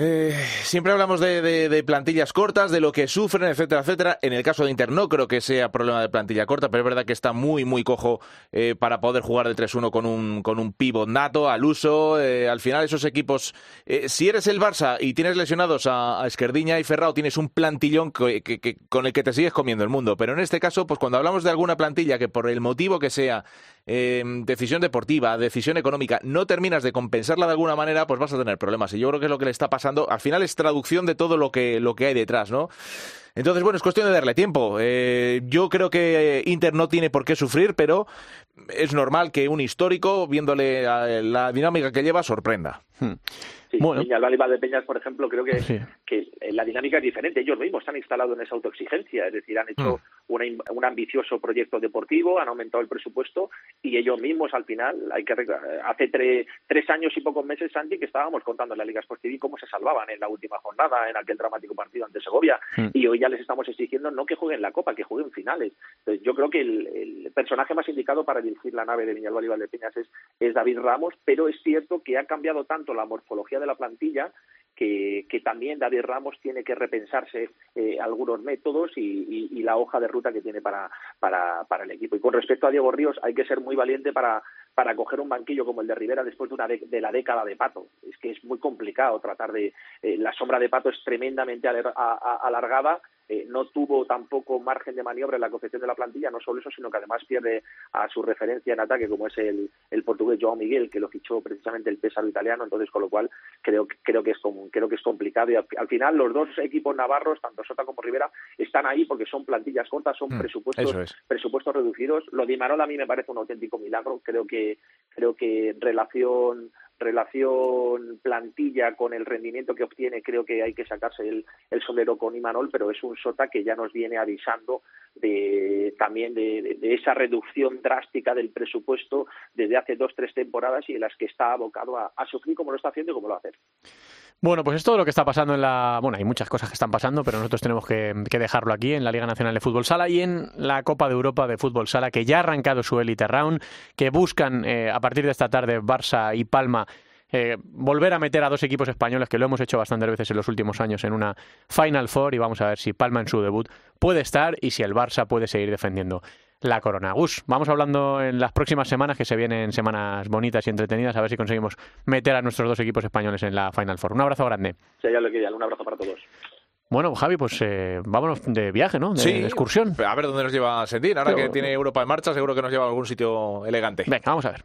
Speaker 5: eh, siempre hablamos de, plantillas cortas, de lo que sufren, etcétera, etcétera. En el caso de Inter no creo que sea problema de plantilla corta, pero es verdad que está muy, muy cojo eh, para poder jugar de 3-1 con un, con un pivot nato al uso. Eh, al final esos equipos, eh, si eres el Barça y tienes lesionados a, a Esquerdiña y Ferrao, tienes un plantillón con el que te sigues comiendo el mundo. Pero en este caso, pues cuando hablamos de alguna plantilla que por el motivo que sea, eh, decisión deportiva, decisión económica, no terminas de compensarla de alguna manera, pues vas a tener problemas. Y yo creo que es lo que le está pasando al final es traducción de todo lo que, lo que hay detrás, ¿no? Entonces, bueno, es cuestión de darle tiempo. Eh, yo creo que Inter no tiene por qué sufrir, pero es normal que un histórico, viéndole la dinámica que lleva, sorprenda.
Speaker 1: Hmm.
Speaker 6: Sí, bueno. Peñas, de Peñas, por ejemplo, creo que, sí. que la dinámica es diferente. Ellos mismos se han instalado en esa autoexigencia, es decir, han hecho mm. Una, un ambicioso proyecto deportivo, han aumentado el presupuesto y ellos mismos al final, hay que hace tre, tres años y pocos meses, Santi, que estábamos contando en la Liga Sportiva cómo se salvaban en la última jornada, en aquel dramático partido ante Segovia, mm. y hoy ya les estamos exigiendo no que jueguen la Copa, que jueguen finales. Entonces, yo creo que el, el personaje más indicado para dirigir la nave de Viñalbal y Valdepeñas es, es David Ramos, pero es cierto que ha cambiado tanto la morfología de la plantilla que, que, también David Ramos tiene que repensarse eh, algunos métodos y, la hoja de ruta que tiene para, para, para, el equipo. Y con respecto a Diego Ríos, hay que ser muy valiente para, para coger un banquillo como el de Rivera después de, una de, la década de Pato. Es que es muy complicado tratar de... Eh, la sombra de Pato es tremendamente alargada eh, no tuvo tampoco margen de maniobra en la confección de la plantilla, no solo eso, sino que además pierde a su referencia en ataque, como es el, el portugués Joao Miguel, que lo fichó precisamente el pesado italiano, entonces con lo cual creo, creo, que, es, creo que es complicado. Y al, final los dos equipos navarros, tanto Sota como Rivera, están ahí porque son plantillas cortas, son mm, presupuestos, presupuestos reducidos. Lo de Imanol a mí me parece un auténtico milagro, creo que, creo que en relación relación plantilla con el rendimiento que obtiene, creo que hay que sacarse el, el sombrero con Imanol, pero es un Sota que ya nos viene avisando de, también de, esa reducción drástica del presupuesto desde hace dos, tres temporadas y en las que está abocado a, sufrir como lo está haciendo y como lo hacer.
Speaker 1: Bueno, pues es todo lo que está pasando en la... Bueno, hay muchas cosas que están pasando, pero nosotros tenemos que, dejarlo aquí en la Liga Nacional de Fútbol Sala y en la Copa de Europa de Fútbol Sala, que ya ha arrancado su Elite Round, que buscan eh, a partir de esta tarde Barça y Palma eh, volver a meter a dos equipos españoles, que lo hemos hecho bastantes veces en los últimos años, en una Final Four y vamos a ver si Palma en su debut puede estar y si el Barça puede seguir defendiendo la corona. Gus, vamos hablando en las próximas semanas, que se vienen semanas bonitas y entretenidas, a ver si conseguimos meter a nuestros dos equipos españoles en la Final Four. Un abrazo grande.
Speaker 6: Sí, ya lo quería, un abrazo para todos.
Speaker 1: Bueno, Javi, pues eh, vámonos de viaje, ¿no? De, excursión.
Speaker 5: A ver dónde nos lleva Sentín. Ahora que tiene Europa en marcha, seguro que nos lleva a algún sitio elegante.
Speaker 1: Venga, vamos a ver.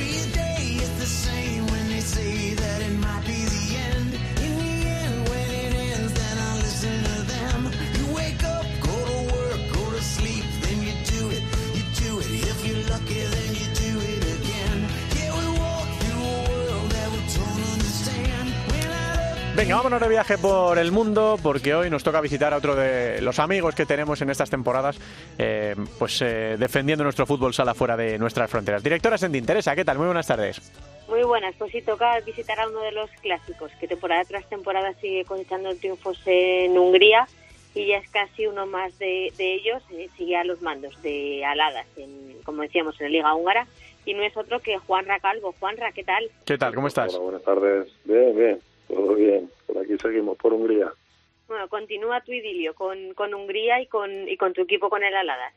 Speaker 1: Venga, vámonos de viaje por el mundo porque hoy nos toca visitar a otro de los amigos que tenemos en estas temporadas, eh, pues eh, defendiendo nuestro fútbol sala fuera de nuestras fronteras. Directora Sendin, Teresa, ¿qué tal? Muy buenas tardes.
Speaker 7: Muy buenas, pues sí, toca visitar a uno de los clásicos que temporada tras temporada sigue cosechando triunfos en Hungría y ya es casi uno más de, ellos, eh, sigue a los mandos de Aladas, en, como decíamos, en la Liga Húngara, y no es otro que Juan Racalvo. Juanra, ¿qué tal?
Speaker 1: ¿Qué tal? ¿Cómo estás?
Speaker 8: Hola, buenas tardes. Bien, bien. Todo bien, por aquí seguimos, por Hungría.
Speaker 7: Bueno, continúa tu idilio con, con Hungría y con, y con tu equipo con el Aladas.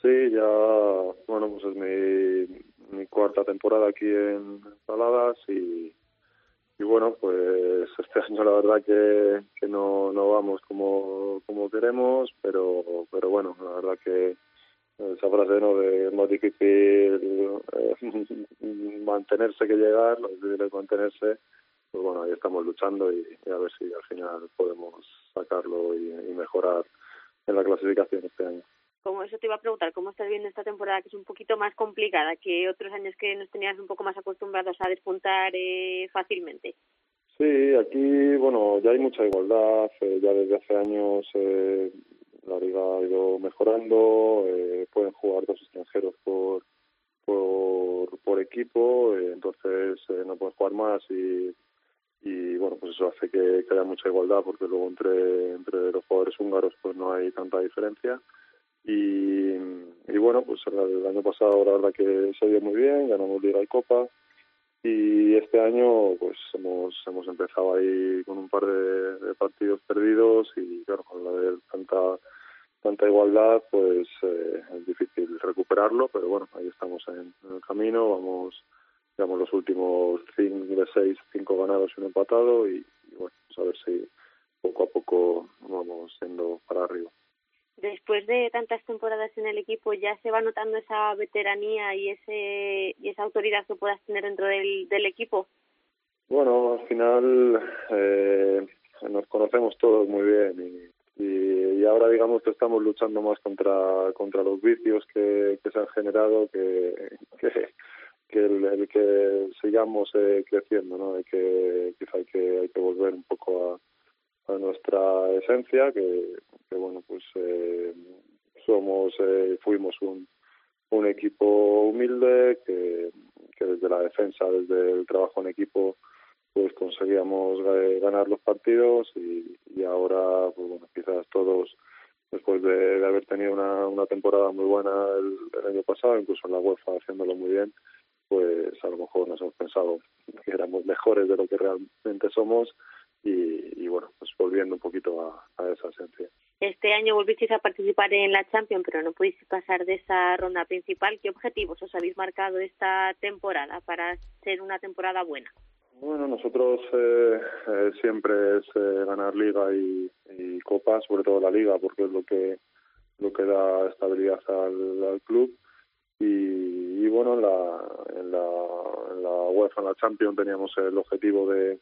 Speaker 8: Sí, ya, bueno, pues es mi, mi cuarta temporada aquí en Aladas y, y bueno, pues este año la verdad que, que no, no vamos como, como queremos, pero, pero bueno, la verdad que esa frase ¿no? de es más difícil eh, mantenerse que llegar, lo difícil es mantenerse pues bueno, ahí estamos luchando y, a ver si al final podemos sacarlo y, mejorar en la clasificación este año.
Speaker 7: Como eso te iba a preguntar, ¿cómo estás viendo esta temporada que es un poquito más complicada que otros años que nos tenías un poco más acostumbrados a despuntar eh, fácilmente?
Speaker 8: Sí, aquí, bueno, ya hay mucha igualdad, eh, ya desde hace años eh, la liga ha ido mejorando, eh, pueden jugar dos extranjeros por por, por equipo, eh, entonces no pueden jugar más y y bueno pues eso hace que, haya mucha igualdad porque luego entre entre los jugadores húngaros pues no hay tanta diferencia. Y, y bueno pues el, año pasado la verdad que se dio muy bien ganamos liga y copa y este año pues hemos hemos empezado ahí con un par de, partidos perdidos y claro con la de tanta tanta igualdad pues eh, es difícil recuperarlo pero bueno ahí estamos en el camino vamos digamos, los últimos cinco de seis, cinco ganados y un empatado y, bueno, pues a ver si poco a poco vamos siendo para arriba.
Speaker 7: Después de tantas temporadas en el equipo, ¿ya se va notando esa veteranía y ese y esa autoridad que puedas tener dentro del, del equipo?
Speaker 8: Bueno, al final eh, nos conocemos todos muy bien y, y, ahora digamos que estamos luchando más contra contra los vicios que, que se han generado que, que que el, que sigamos eh, creciendo, ¿no? Hay que, quizá hay que, hay que volver un poco a, nuestra esencia, que, bueno, pues eh, somos, eh, fuimos un, un equipo humilde que, que desde la defensa, desde el trabajo en equipo, pues conseguíamos eh, ganar los partidos y, y ahora, pues bueno, quizás todos después de, de haber tenido una, una temporada muy buena el, el, año pasado, incluso en la UEFA haciéndolo muy bien, pues a lo mejor nos hemos pensado que éramos mejores de lo que realmente somos y, bueno, pues volviendo un poquito a, esa esencia.
Speaker 7: Este año volvisteis a participar en la Champions, pero no pudisteis pasar de esa ronda principal. ¿Qué objetivos os habéis marcado esta temporada para ser una temporada buena?
Speaker 8: Bueno, nosotros eh, eh, siempre es eh, ganar liga y, y, copa, sobre todo la liga, porque es lo que lo que da estabilidad al, club. Y, bueno, en la, en la, en la UEFA, en la Champions, teníamos el objetivo de,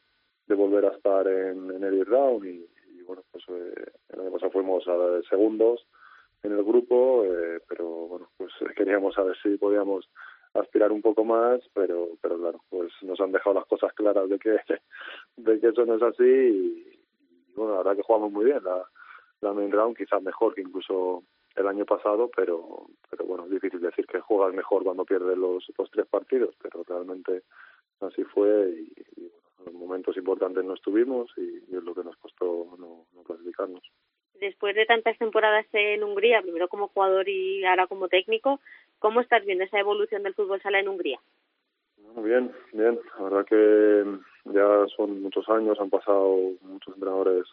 Speaker 8: volver a estar en, en el round y, bueno, pues eh, el año pasado fuimos a segundos en el grupo, eh, pero bueno, pues queríamos saber si podíamos aspirar un poco más, pero pero claro, pues nos han dejado las cosas claras de que de que eso no es así y, bueno, la verdad que jugamos muy bien. La, la main round, quizás mejor que incluso el año pasado, pero pero bueno, es difícil decir que juegas mejor cuando pierdes los, los tres partidos, pero realmente así fue y, y en momentos importantes no estuvimos y, es lo que nos costó no, clasificarnos.
Speaker 7: Después de tantas temporadas en Hungría, primero como jugador y ahora como técnico, ¿cómo estás viendo esa evolución del fútbol sala en Hungría?
Speaker 8: Bueno, bien, bien. La verdad que ya son muchos años, han pasado muchos entrenadores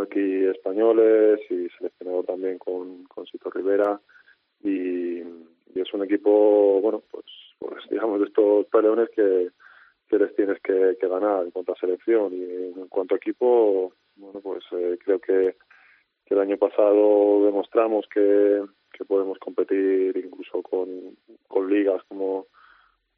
Speaker 8: aquí españoles y seleccionado también con, con Sito Rivera. Y, es un equipo, bueno, pues, pues digamos de estos peleones que, que les tienes que, ganar en cuanto a selección. Y en cuanto a equipo bueno pues eh, creo que, el año pasado demostramos que, podemos competir incluso con, con ligas como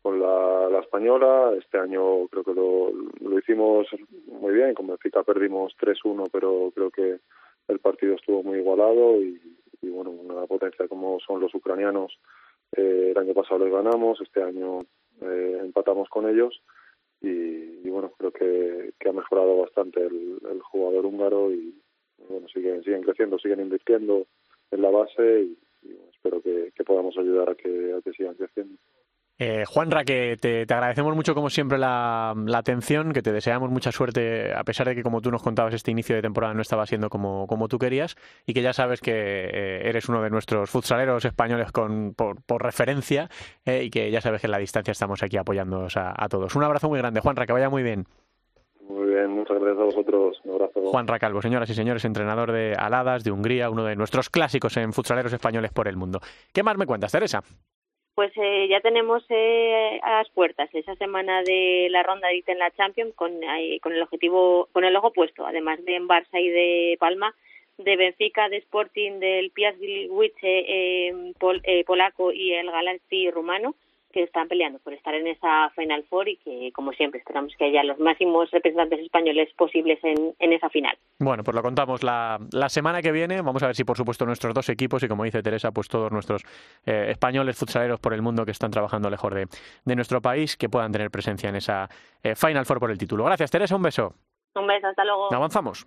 Speaker 8: con la, española este año creo que lo, lo hicimos muy bien con Benfica perdimos 3-1 pero creo que el partido estuvo muy igualado y, bueno una potencia como son los ucranianos eh, el año pasado les ganamos este año eh, empatamos con ellos y, bueno, creo que, ha mejorado bastante el, jugador húngaro y bueno, siguen, siguen creciendo, siguen invirtiendo en la base y, espero que, podamos ayudar que, a que sigan creciendo.
Speaker 1: Eh, Juanra, que te, agradecemos mucho como siempre la, atención, que te deseamos mucha suerte, a pesar de que como tú nos contabas este inicio de temporada no estaba siendo como, como tú querías, y que ya sabes que eh, eres uno de nuestros futsaleros españoles con, por, referencia, eh, y que ya sabes que en la distancia estamos aquí apoyándonos a, todos. Un abrazo muy grande, Juanra, que vaya muy bien.
Speaker 8: Muy bien, muchas gracias a vosotros. Un abrazo.
Speaker 1: Juan Racalvo, señoras y señores, entrenador de Aladas, de Hungría, uno de nuestros clásicos en futsaleros españoles por el mundo. ¿Qué más me cuentas, Teresa?
Speaker 7: Pues eh, ya tenemos eh, a las puertas esa semana de la ronda de en la Champions con, con el objetivo, con el ojo puesto, además de en Barça y de Palma, de Benfica, de Sporting, del Piast eh, pol, eh, polaco y el Galaxy rumano que están peleando por estar en esa Final Four y que, como siempre, esperamos que haya los máximos representantes españoles posibles en, en esa final.
Speaker 1: Bueno, pues lo contamos la, la, semana que viene. Vamos a ver si, por supuesto, nuestros dos equipos y, como dice Teresa, pues todos nuestros eh, españoles futsaleros por el mundo que están trabajando lejos de, de nuestro país, que puedan tener presencia en esa eh, Final Four por el título. Gracias, Teresa. Un beso.
Speaker 7: Un beso. Hasta luego.
Speaker 1: Avanzamos.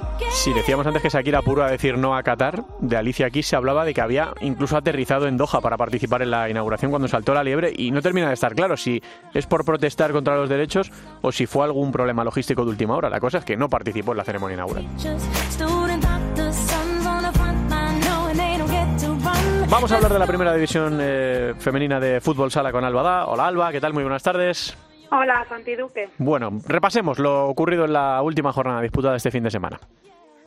Speaker 1: Si decíamos antes que Shakira puro a decir no a Qatar, de Alicia aquí se hablaba de que había incluso aterrizado en Doha para participar en la inauguración cuando saltó la liebre y no termina de estar claro si es por protestar contra los derechos o si fue algún problema logístico de última hora. La cosa es que no participó en la ceremonia inaugural. Vamos a hablar de la primera división eh, femenina de fútbol sala con Alba Hola Alba, ¿qué tal? Muy buenas tardes.
Speaker 9: Hola, Santi Duque.
Speaker 1: Bueno, repasemos lo ocurrido en la última jornada disputada este fin de semana.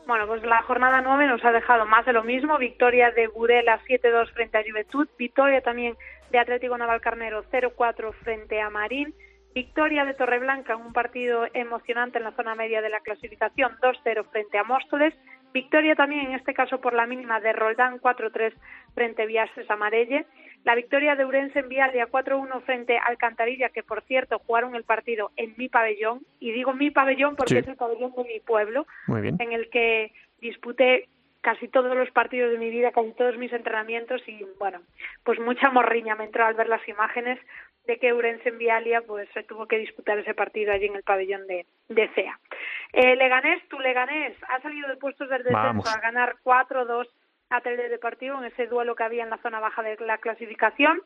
Speaker 9: Bueno, pues la jornada 9 nos ha dejado más de lo mismo. Victoria de Burela 7-2 frente a Juventud. Victoria también de Atlético Navalcarnero 0-4 frente a Marín. Victoria de Torreblanca en un partido emocionante en la zona media de la clasificación 2-0 frente a Móstoles. Victoria también en este caso por la mínima de Roldán 4-3 frente a Viases Amarelle. La victoria de Urense en Vialia 4-1 frente a Alcantarilla, que por cierto jugaron el partido en mi pabellón, y digo mi pabellón porque es el pabellón de mi pueblo, en el que disputé casi todos los partidos de mi vida, con todos mis entrenamientos y bueno, pues mucha morriña me entró al ver las imágenes de que Urense en Vialia pues se tuvo que disputar ese partido allí en el pabellón de, de CEA. Eh, Leganés, tu Leganés, ha salido de puestos del descenso a ganar 4-2 a Deportivo en ese duelo que había en la zona baja de la clasificación.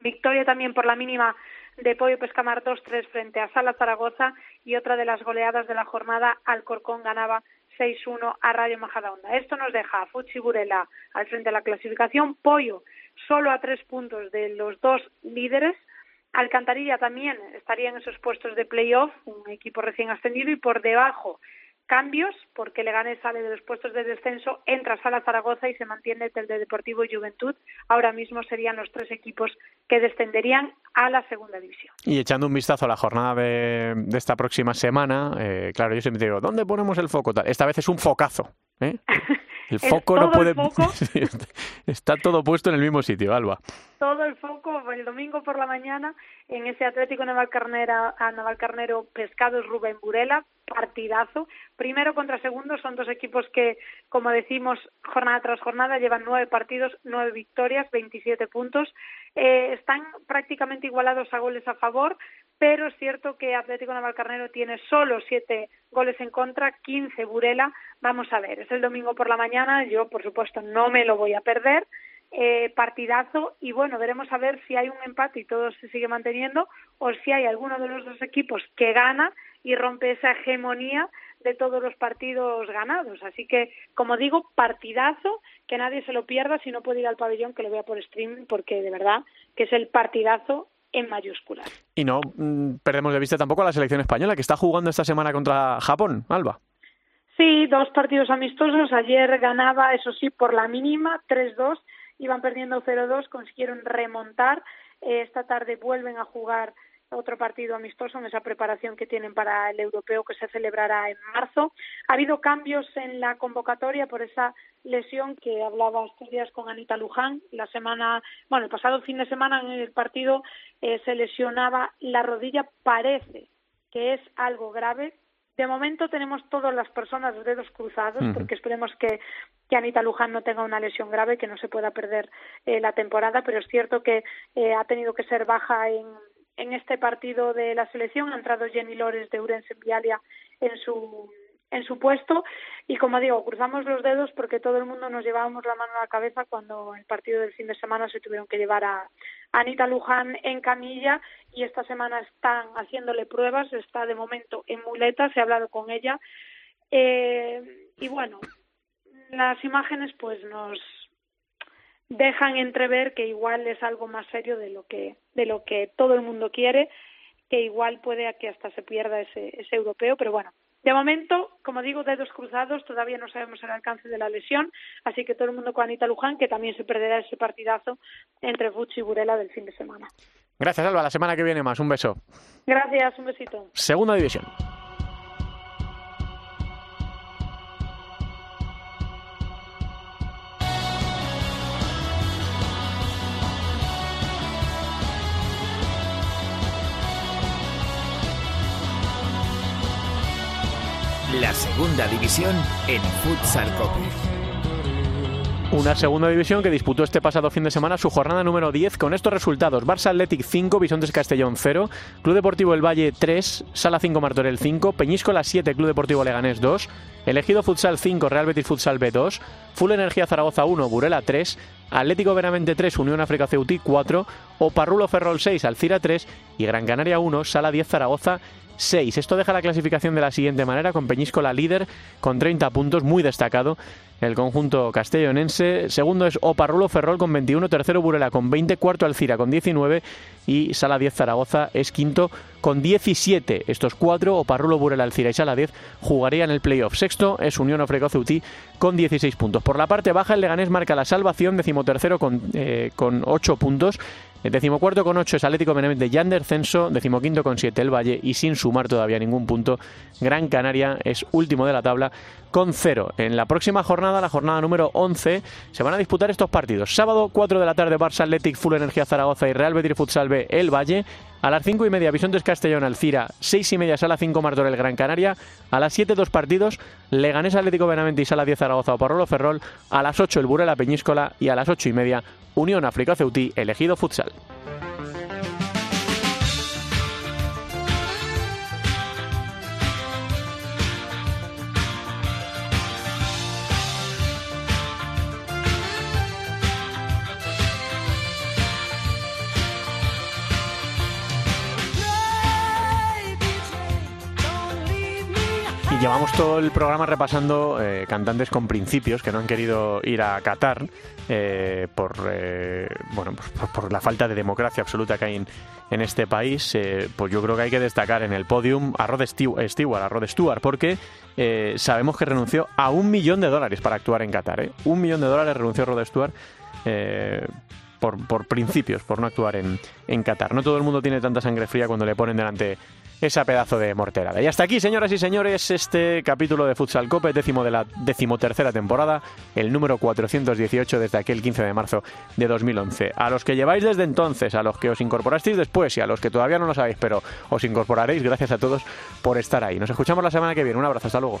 Speaker 9: Victoria también por la mínima de Pollo Pescamar 2-3 frente a Sala Zaragoza y otra de las goleadas de la jornada, Alcorcón ganaba 6-1 a Rayo Majadahonda. Esto nos deja a Fuchi Burela al frente de la clasificación, Pollo solo a tres puntos de los dos líderes, Alcantarilla también estaría en esos puestos de playoff, un equipo recién ascendido, y por debajo cambios, porque Leganés sale de los puestos de descenso, entra Sala Zaragoza y se mantiene el de Deportivo y Juventud. Ahora mismo serían los tres equipos que descenderían a la segunda división.
Speaker 1: Y echando un vistazo a la jornada de, esta próxima semana, eh, claro, yo siempre digo, ¿dónde ponemos el foco? Esta vez es un focazo. ¿eh? El foco no puede. Está todo puesto en el mismo sitio, Alba.
Speaker 9: Todo el foco el domingo por la mañana en ese Atlético Navalcarnero, a Navalcarnero Pescados Rubén Burela, partidazo. Primero contra segundo son dos equipos que, como decimos, jornada tras jornada llevan nueve partidos, nueve victorias, 27 puntos. Eh, están prácticamente igualados a goles a favor, pero es cierto que Atlético Navalcarnero tiene solo siete goles en contra, 15 Burela. Vamos a ver, es el domingo por la mañana, yo por supuesto no me lo voy a perder. Eh, partidazo y bueno, veremos a ver si hay un empate y todo se sigue manteniendo o si hay alguno de los dos equipos que gana y rompe esa hegemonía de todos los partidos ganados. Así que, como digo, partidazo, que nadie se lo pierda si no puede ir al pabellón, que lo vea por streaming, porque de verdad que es el partidazo en mayúsculas.
Speaker 1: Y no mm, perdemos de vista tampoco a la selección española, que está jugando esta semana contra Japón, Alba.
Speaker 9: Sí, dos partidos amistosos. Ayer ganaba, eso sí, por la mínima, 3-2. Iban perdiendo 0-2, consiguieron remontar. Eh, esta tarde vuelven a jugar otro partido amistoso en esa preparación que tienen para el europeo que se celebrará en marzo. Ha habido cambios en la convocatoria por esa lesión que hablaba estos días con Anita Luján. La semana, bueno, el pasado fin de semana en el partido eh, se lesionaba la rodilla. Parece que es algo grave. De momento tenemos todas las personas de dedos cruzados, porque esperemos que, que, Anita Luján no tenga una lesión grave, que no se pueda perder eh, la temporada, pero es cierto que eh, ha tenido que ser baja en, en este partido de la selección. Ha entrado Jenny Lores de Urense Vialia en su en su puesto. Y como digo cruzamos los dedos porque todo el mundo nos llevábamos la mano a la cabeza cuando el partido del fin de semana se tuvieron que llevar a Anita Luján en camilla. Y esta semana están haciéndole pruebas está de momento en muleta se ha hablado con ella. Eh, y bueno las imágenes pues nos dejan entrever que igual es algo más serio de lo que de lo que todo el mundo quiere que igual puede que hasta se pierda ese, ese europeo pero bueno de momento, como digo, dedos cruzados, todavía no sabemos el alcance de la lesión, así que todo el mundo con Anita Luján, que también se perderá ese partidazo entre Fuchi y Burela del fin de semana.
Speaker 1: Gracias, Alba. La semana que viene más. Un beso.
Speaker 9: Gracias, un besito.
Speaker 1: Segunda división.
Speaker 3: La segunda división en Futsal Cope.
Speaker 1: Una segunda división que disputó este pasado fin de semana su jornada número 10 con estos resultados. Barça Athletic 5, Bisontes Castellón 0, Club Deportivo El Valle 3, Sala 5 Martorell 5, Peñíscola 7, Club Deportivo Leganés 2, Elegido Futsal 5, Real Betis Futsal B 2, Full Energía Zaragoza 1, Burela 3, Atlético Veramente 3, Unión África Ceutí 4, Oparrulo Ferrol 6, Alcira 3 y Gran Canaria 1, Sala 10 Zaragoza 6. Esto deja la clasificación de la siguiente manera, con Peñíscola líder con 30 puntos, muy destacado el conjunto castellonense. Segundo es Oparrulo Ferrol con 21, tercero Burela con 20, cuarto Alcira con 19 y Sala 10 Zaragoza es quinto con 17. Estos cuatro, Oparrulo, Burela, Alcira y Sala 10, jugarían el playoff. Sexto es Unión Ofreco Ceutí con 16 puntos. Por la parte baja, el Leganés marca la salvación, decimotercero con, eh, con 8 puntos. El decimocuarto con 8 es Atlético Benavente Yander Censo, decimoquinto con 7 el Valle y sin sumar todavía ningún punto, Gran Canaria es último de la tabla con 0. En la próxima jornada, la jornada número 11, se van a disputar estos partidos. Sábado 4 de la tarde Barça Athletic Full Energía Zaragoza y Real Betis Futsal B El Valle. A las 5 y media, Bisontes Castellón Alcira. 6 y media, Sala 5 Martorell Gran Canaria. A las 7, dos partidos. Leganés Atlético Benavente y Sala 10 Zaragoza Parrolo Ferrol. A las 8, el Burela Peñíscola. Y a las 8 y media, Unión África Ceutí, elegido futsal. Llevamos todo el programa repasando eh, cantantes con principios que no han querido ir a Qatar eh, por, eh, bueno, pues por, por, la falta de democracia absoluta que hay en, este país. pues yo creo que hay que destacar en el podium a Rod Stewart, a Rod Stewart porque sabemos que renunció a un millón de dólares para actuar en Qatar. Un millón de dólares renunció Rod Stewart. Por, por, principios, por no actuar en, en Qatar. No todo el mundo tiene tanta sangre fría cuando le ponen delante esa pedazo de morterada. Y hasta aquí, señoras y señores, este capítulo de Futsal Cope, décimo de la decimotercera temporada, el número 418 desde aquel 15 de marzo de 2011. A los que lleváis desde entonces, a los que os incorporasteis después y a los que todavía no lo sabéis, pero os incorporaréis, gracias a todos por estar ahí. Nos escuchamos la semana que viene. Un abrazo, hasta luego.